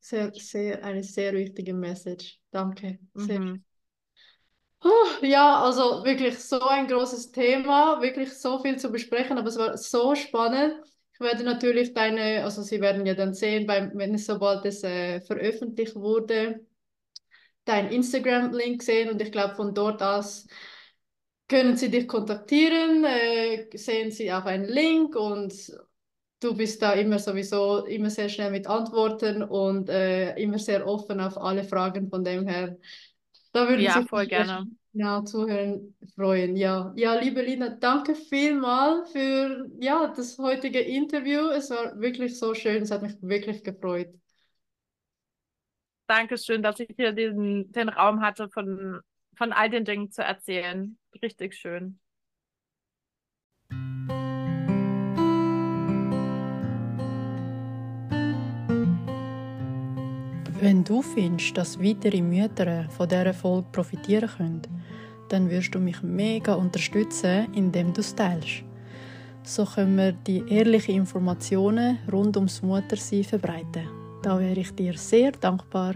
Sehr, sehr, eine sehr wichtige Message. Danke. Mhm. Oh, ja, also wirklich so ein großes Thema, wirklich so viel zu besprechen, aber es war so spannend. Werde natürlich deine, also Sie werden ja dann sehen, beim, wenn es sobald es äh, veröffentlicht wurde, dein Instagram-Link sehen und ich glaube, von dort aus können Sie dich kontaktieren, äh, sehen Sie auch einen Link und du bist da immer sowieso immer sehr schnell mit Antworten und äh, immer sehr offen auf alle Fragen. Von dem her, da würden Ja, Sie voll gerne. Genau zuhören freuen. Ja, ja, liebe Lina, danke vielmal für ja, das heutige Interview. Es war wirklich so schön, es hat mich wirklich gefreut. Dankeschön, dass ich hier diesen, den Raum hatte, von, von all den Dingen zu erzählen. Richtig schön. Wenn du findest, dass weitere Mütter von dieser Folge profitieren können, dann wirst du mich mega unterstützen, indem du es teilst. So können wir die ehrlichen Informationen rund ums Muttersein verbreiten. Da wäre ich dir sehr dankbar.